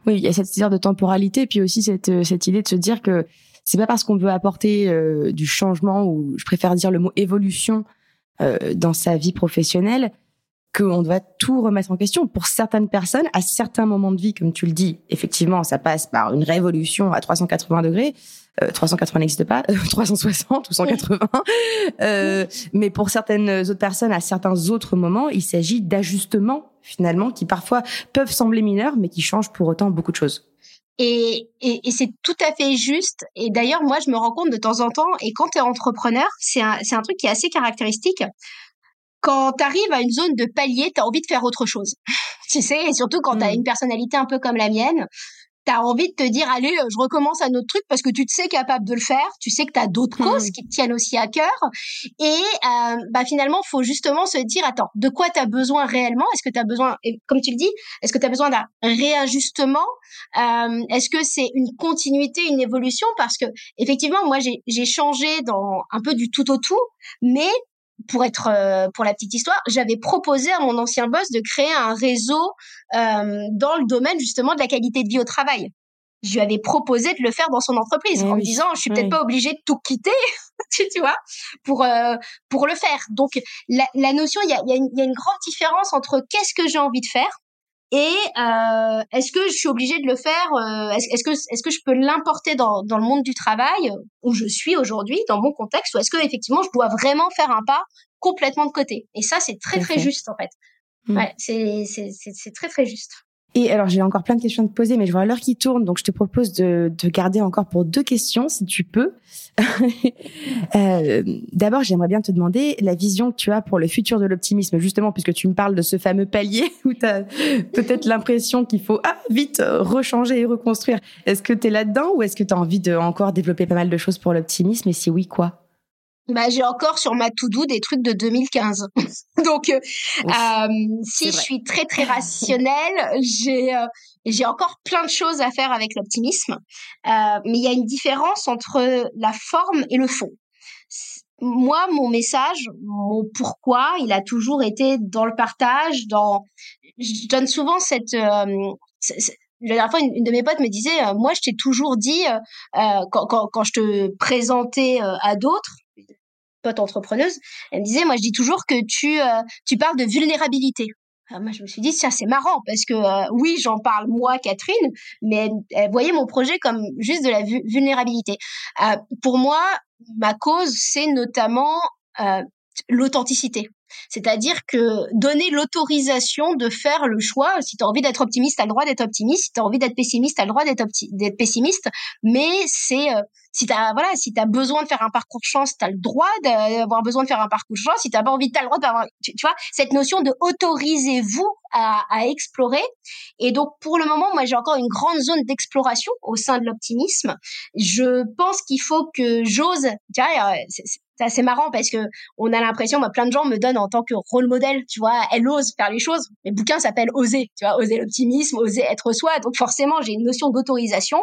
Oui, il y a cette idée de temporalité, puis aussi cette, euh, cette idée de se dire que c'est pas parce qu'on veut apporter euh, du changement, ou je préfère dire le mot évolution, euh, dans sa vie professionnelle, qu'on doit tout remettre en question. Pour certaines personnes, à certains moments de vie, comme tu le dis, effectivement, ça passe par une révolution à 380 degrés. 380 n'existe pas, 360 ou 180. Euh, mais pour certaines autres personnes, à certains autres moments, il s'agit d'ajustements finalement qui parfois peuvent sembler mineurs, mais qui changent pour autant beaucoup de choses. Et, et, et c'est tout à fait juste. Et d'ailleurs, moi, je me rends compte de temps en temps, et quand tu es entrepreneur, c'est un, un truc qui est assez caractéristique. Quand tu arrives à une zone de palier, tu as envie de faire autre chose. tu sais, et surtout quand tu as mm. une personnalité un peu comme la mienne, tu as envie de te dire allez euh, je recommence un autre truc parce que tu te sais capable de le faire. Tu sais que tu as d'autres hmm. causes qui te tiennent aussi à cœur. Et euh, bah finalement faut justement se dire attends de quoi tu as besoin réellement? Est-ce que tu as besoin comme tu le dis est-ce que tu as besoin d'un réajustement? Euh, est-ce que c'est une continuité une évolution? Parce que effectivement moi j'ai changé dans un peu du tout au tout mais pour être euh, pour la petite histoire, j'avais proposé à mon ancien boss de créer un réseau euh, dans le domaine justement de la qualité de vie au travail. Je lui avais proposé de le faire dans son entreprise eh en me disant je suis peut-être pas obligée de tout quitter, tu vois, pour euh, pour le faire. Donc la, la notion, il y a, y, a y a une grande différence entre qu'est-ce que j'ai envie de faire et euh, est-ce que je suis obligée de le faire euh, Est-ce que est-ce que je peux l'importer dans, dans le monde du travail où je suis aujourd'hui, dans mon contexte, ou est-ce que effectivement je dois vraiment faire un pas complètement de côté? Et ça, c'est très très juste en fait. Mm. Ouais, c'est c'est c'est très très juste. Et alors, j'ai encore plein de questions à te poser, mais je vois l'heure qui tourne, donc je te propose de, de garder encore pour deux questions, si tu peux. euh, D'abord, j'aimerais bien te demander la vision que tu as pour le futur de l'optimisme, justement, puisque tu me parles de ce fameux palier où tu as peut-être l'impression qu'il faut ah, vite rechanger et reconstruire. Est-ce que tu es là-dedans ou est-ce que tu as envie de encore développer pas mal de choses pour l'optimisme? Et si oui, quoi? Bah, j'ai encore sur ma to-do des trucs de 2015. Donc, euh, euh, si je suis très très rationnelle, j'ai euh, j'ai encore plein de choses à faire avec l'optimisme. Euh, mais il y a une différence entre la forme et le fond. Moi, mon message, mon pourquoi, il a toujours été dans le partage, dans. Je donne souvent cette. la dernière fois, une, de mes potes me disait, moi, je t'ai toujours dit, quand, quand, quand je te présentais à d'autres, entrepreneuse, elle me disait, moi je dis toujours que tu, euh, tu parles de vulnérabilité. moi, je me suis dit, ça, c'est marrant parce que euh, oui, j'en parle moi, Catherine, mais elle, voyait mon projet comme juste de la vulnérabilité. Euh, pour moi, ma cause, c'est notamment l'authenticité. C'est-à-dire que donner l'autorisation de faire le choix, si tu as envie d'être optimiste, tu as le droit d'être optimiste, si tu as envie d'être pessimiste, tu as le droit d'être pessimiste, mais c'est euh, si tu voilà, si as besoin de faire un parcours chance, tu as le droit d'avoir besoin de faire un parcours chance, si tu pas envie, tu as le droit d'avoir tu, vois, cette notion de autorisez-vous à, à, explorer. Et donc pour le moment, moi j'ai encore une grande zone d'exploration au sein de l'optimisme. Je pense qu'il faut que j'ose, tu euh, c'est assez marrant parce que on a l'impression, moi, plein de gens me donnent en tant que rôle modèle, tu vois, elle ose faire les choses. Mes bouquins s'appellent Oser, tu vois, oser l'optimisme, oser être soi. Donc forcément, j'ai une notion d'autorisation.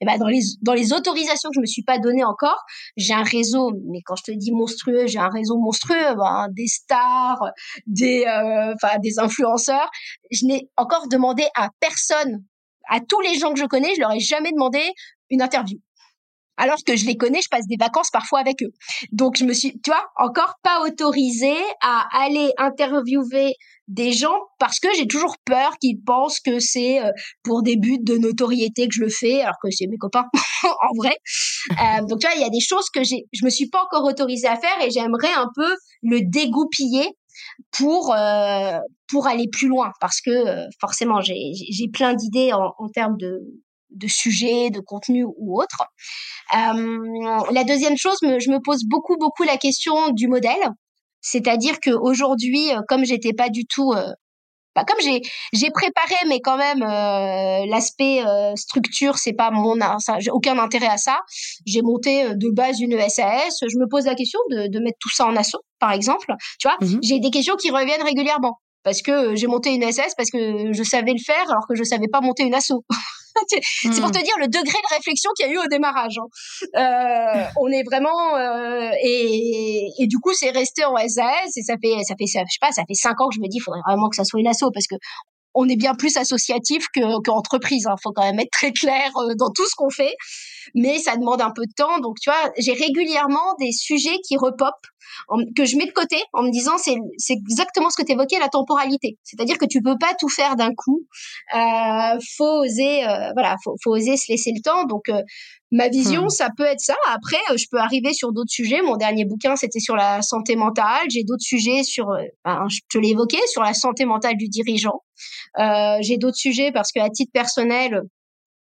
Et ben dans les dans les autorisations que je me suis pas donné encore, j'ai un réseau. Mais quand je te dis monstrueux, j'ai un réseau monstrueux, ben, des stars, des euh, enfin des influenceurs. Je n'ai encore demandé à personne, à tous les gens que je connais, je leur ai jamais demandé une interview alors que je les connais, je passe des vacances parfois avec eux. Donc je me suis, tu vois, encore pas autorisée à aller interviewer des gens parce que j'ai toujours peur qu'ils pensent que c'est euh, pour des buts de notoriété que je le fais, alors que c'est mes copains en vrai. Euh, donc tu vois, il y a des choses que j'ai, je me suis pas encore autorisée à faire et j'aimerais un peu le dégoupiller pour euh, pour aller plus loin parce que euh, forcément j'ai j'ai plein d'idées en, en termes de de sujets, de contenu ou autre. Euh, la deuxième chose, je me pose beaucoup, beaucoup la question du modèle. C'est-à-dire qu'aujourd'hui, euh, comme j'étais pas du tout euh, bah, comme j'ai j'ai préparé mais quand même l'aspect structure c'est pas mon j'ai aucun intérêt à ça. J'ai monté de base une SAS je me pose la question de, de mettre tout ça en assaut par exemple tu vois. Mmh j'ai des questions qui reviennent régulièrement parce que j'ai monté une SS parce que je savais le faire alors que je savais pas monter une asso c'est pour hmm. te dire le degré de réflexion qu'il y a eu au démarrage. Hein. Euh, on est vraiment euh, et, et, du coup c'est resté en SAS et ça fait ça fait ça, je sais pas ça fait cinq ans que je me dis il faudrait vraiment que ça soit une asso parce que on est bien plus associatif que qu'entreprise. Il hein. faut quand même être très clair euh, dans tout ce qu'on fait, mais ça demande un peu de temps. Donc tu vois, j'ai régulièrement des sujets qui repopent que je mets de côté en me disant c'est c'est exactement ce que tu évoquais la temporalité. C'est-à-dire que tu peux pas tout faire d'un coup. Euh, faut oser euh, voilà faut, faut oser se laisser le temps. Donc euh, ma vision hmm. ça peut être ça. Après euh, je peux arriver sur d'autres sujets. Mon dernier bouquin c'était sur la santé mentale. J'ai d'autres sujets sur ben, je te l'ai évoqué sur la santé mentale du dirigeant. J'ai d'autres sujets parce que à titre personnel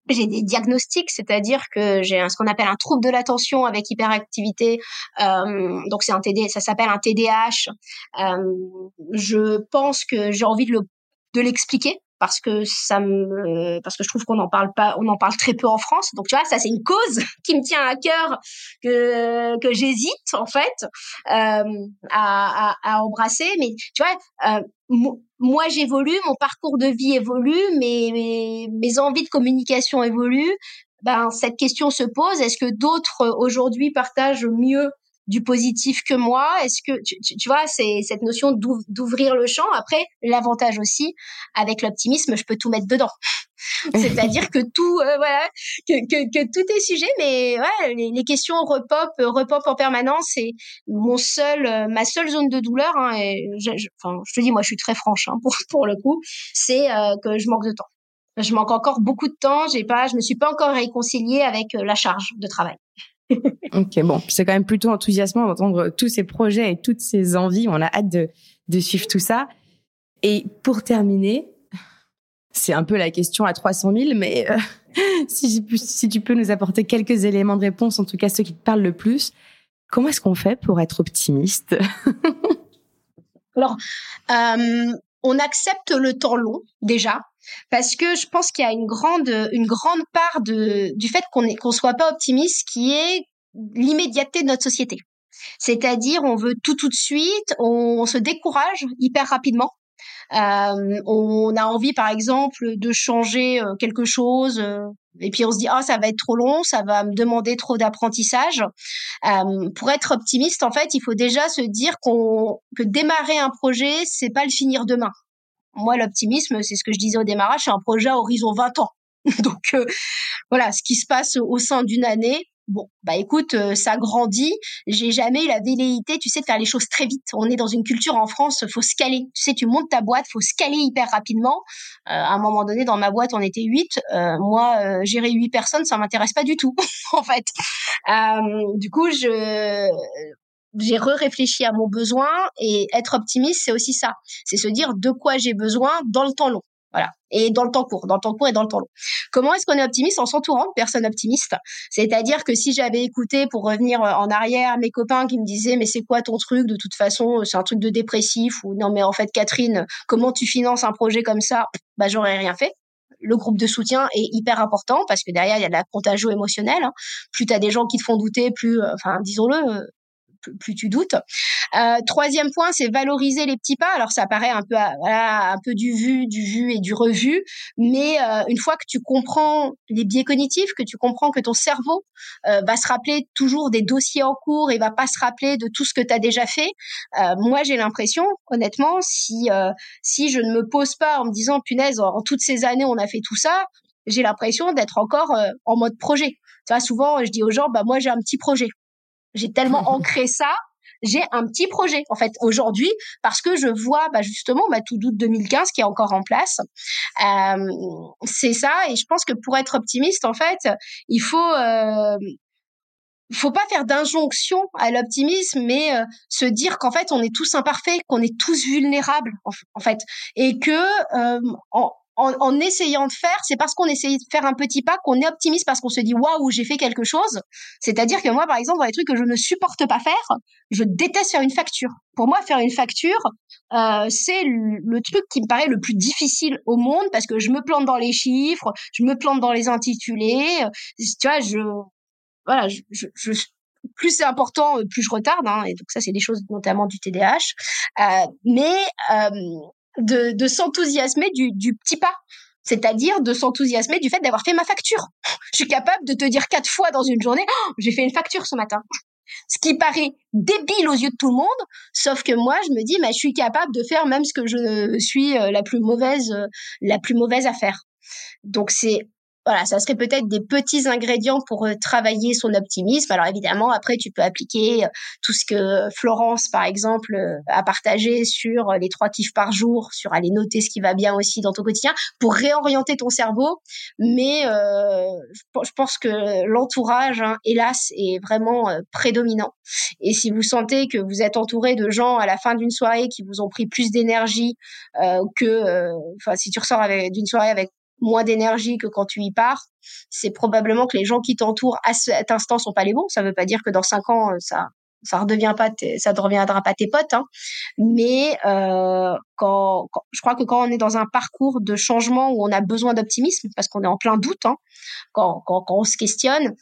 j'ai des diagnostics, c'est-à-dire que j'ai ce qu'on appelle un trouble de l'attention avec hyperactivité. Euh, donc c'est un TD, ça s'appelle un TDAH. Euh, je pense que j'ai envie de le de l'expliquer parce que ça me parce que je trouve qu'on en parle pas on en parle très peu en France. Donc tu vois ça c'est une cause qui me tient à cœur que que j'hésite en fait euh, à, à, à, embrasser. Mais tu vois euh, moi j'évolue mon parcours de vie évolue mes, mes mes envies de communication évoluent. Ben cette question se pose est-ce que d'autres aujourd'hui partagent mieux du positif que moi Est-ce que tu, tu, vois, c'est cette notion d'ouvrir le champ. Après, l'avantage aussi avec l'optimisme, je peux tout mettre dedans. C'est-à-dire que tout, euh, voilà, que, que, que, tout est sujet, mais ouais, les, les questions repop, repop en permanence. Et mon seul, euh, ma seule zone de douleur, hein, et je, enfin, je te dis, moi, je suis très franche hein, pour pour le coup, c'est euh, que je manque de temps. Je manque encore beaucoup de temps. J'ai pas, je me suis pas encore réconciliée avec la charge de travail ok, bon, c'est quand même plutôt enthousiasmant d'entendre tous ces projets et toutes ces envies. On a hâte de, de suivre tout ça. Et pour terminer, C'est un peu la question à 300 000, mais euh, si, si tu peux nous apporter quelques éléments de réponse, en tout cas ceux qui te parlent le plus, comment est-ce qu'on fait pour être optimiste? Alors, euh, on accepte le temps long déjà parce que je pense qu'il y a une grande une grande part de du fait qu'on qu'on soit pas optimiste qui est l'immédiateté de notre société. C'est-à-dire on veut tout tout de suite, on se décourage hyper rapidement euh, on a envie, par exemple, de changer euh, quelque chose, euh, et puis on se dit ah ça va être trop long, ça va me demander trop d'apprentissage. pour être optimiste, en fait, il faut déjà se dire qu'on que démarrer un projet, c'est pas le finir demain. Moi, l'optimisme, c'est ce que je disais au démarrage, c'est un projet à horizon 20 ans. Donc voilà, ce qui se passe au sein d'une année, Bon, bah écoute, euh, ça grandit. J'ai jamais eu la velléité, tu sais, de faire les choses très vite. On est dans une culture en France, faut se caler. Tu sais, tu montes ta boîte, faut se caler hyper rapidement. Euh, à un moment donné, dans ma boîte, on était huit. Euh, moi, gérer huit personnes, ça m'intéresse pas du tout, en fait. du coup, je j'ai re-réfléchi à mon besoin et être optimiste, c'est aussi ça. C'est se dire de quoi j'ai besoin dans le temps long. Voilà. Et dans le temps court, dans le temps court et dans le temps long. Comment est-ce qu'on est optimiste en s'entourant de personnes optimistes? C'est-à-dire que si j'avais écouté, pour revenir euh, en arrière, mes copains qui me disaient mais c'est quoi ton truc? De toute façon, c'est un truc de dépressif ou non mais en fait Catherine, comment tu finances un projet comme ça? Bah j'aurais rien fait le groupe de soutien est hyper important parce que derrière il y a de la contagio émotionnelle. Hein. Plus tu as des gens qui te font douter, plus, euh, enfin disons-le, euh, plus tu doutes. Euh, troisième point, c'est valoriser les petits pas. Alors ça paraît un peu voilà un peu du vu, du vu et du revu, mais euh, une fois que tu comprends les biais cognitifs, que tu comprends que ton cerveau euh, va se rappeler toujours des dossiers en cours et va pas se rappeler de tout ce que tu as déjà fait. Euh, moi, j'ai l'impression, honnêtement, si euh, si je ne me pose pas en me disant punaise, en, toutes ces années on a fait tout ça, j'ai l'impression d'être encore en mode projet. Tu vois, souvent je dis aux gens, bah moi j'ai un petit projet. J'ai tellement ancré ça j'ai un petit projet en fait aujourd'hui parce que je vois bah, justement ma tout doute 2015 qui est encore en place. Euh, c'est ça et je pense que pour être optimiste en fait, il faut euh, faut pas faire d'injonction à l'optimisme, mais euh, se dire qu'en fait on est tous imparfaits, qu'on est tous vulnérables en, fait, et que euh, en, en, essayant de faire, c'est parce qu'on essaye de faire un petit pas qu'on est optimiste parce qu'on se dit waouh j'ai fait quelque chose. C'est-à-dire que moi par exemple dans les trucs que je ne supporte pas faire, je déteste faire une facture. Pour moi faire une facture euh, c'est le, truc qui me paraît le plus difficile au monde parce que je me plante dans les chiffres, je me plante dans les intitulés. Tu vois je voilà je, plus c'est important, plus je retarde. Hein, et donc ça, c'est des choses notamment du TDAH. Euh, mais euh, de, de s'enthousiasmer du, du petit pas c'est-à-dire de s'enthousiasmer du fait d'avoir fait ma facture. Je suis capable de te dire quatre fois dans une journée, oh, j'ai fait une facture ce matin. Ce qui paraît débile aux yeux de tout le monde, sauf que moi, je me dis, mais je suis capable de faire même ce que je suis euh, la plus mauvaise, euh, la plus mauvaise à faire. Donc c'est voilà, ça serait peut-être des petits ingrédients pour euh, travailler son optimisme. Alors évidemment, après, tu peux appliquer euh, tout ce que Florence, par exemple, euh, a partagé sur les trois kiffs par jour, sur aller noter ce qui va bien aussi dans ton quotidien, pour réorienter ton cerveau. Mais euh, je pense que l'entourage, hein, hélas, est vraiment prédominant. Et si vous sentez que vous êtes entouré de gens à la fin d'une soirée qui vous ont pris plus d'énergie euh, que, enfin, si tu ressors d'une soirée avec moins d'énergie que quand tu y pars, c'est probablement que les gens qui t'entourent à cet instant sont pas les bons. Ça veut pas dire que dans cinq ans, euh, ça ça redevient pas ça ne reviendra pas tes potes hein. mais euh, quand, je crois que quand on est dans un parcours de changement où on a besoin d'optimisme parce qu'on est en plein doute hein, quand, quand, quand on se questionne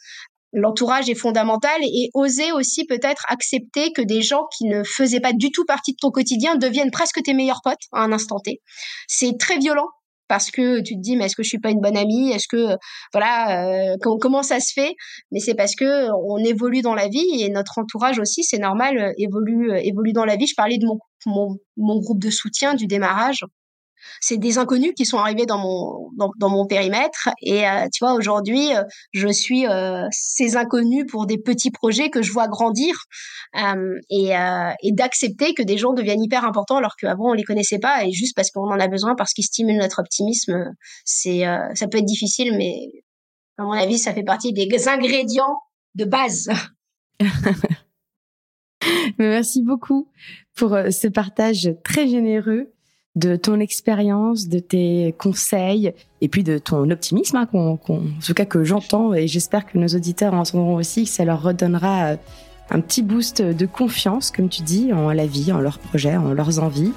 l'entourage est fondamental et oser aussi peut-être accepter que des gens qui ne faisaient pas du tout partie de ton quotidien deviennent presque tes meilleurs potes à un instant T. C'est très violent parce que tu te dis mais est-ce que je suis pas une bonne amie? Est-ce que voilà euh, comment ça se fait? Mais c'est parce que on évolue dans la vie et notre entourage aussi, c'est normal, euh, évolue euh, évolue dans la vie. Je parlais de mon, mon, mon groupe de soutien du démarrage c'est des inconnus qui sont arrivés dans mon dans, mon périmètre et euh, tu vois aujourd'hui euh, je suis euh, ces inconnus pour des petits projets que je vois grandir et, et d'accepter que des gens deviennent hyper importants alors qu'avant on les connaissait pas et juste parce qu'on en a besoin parce qu'ils stimulent notre optimisme c'est ça peut être difficile mais à mon avis ça fait partie des ingrédients de base. Merci beaucoup pour ce partage très généreux de ton expérience, de tes conseils et puis de ton optimisme, hein, en tout cas que j'entends et j'espère que nos auditeurs entendront aussi, que ça leur redonnera euh, un petit boost de confiance, comme tu dis, en la vie, en leurs projets, en leurs envies.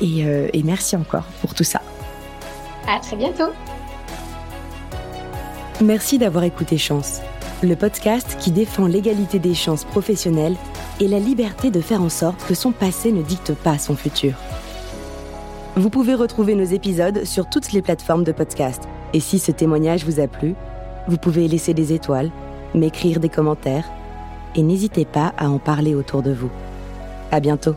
Et, euh, et merci encore pour tout ça. À très bientôt. Merci d'avoir écouté Chance, le podcast qui défend l'égalité des chances professionnelles et la liberté de faire en sorte que son passé ne dicte pas son futur. Vous pouvez retrouver nos épisodes sur toutes les plateformes de podcast. Et si ce témoignage vous a plu, vous pouvez laisser des étoiles, m'écrire des commentaires et n'hésitez pas à en parler autour de vous. À bientôt.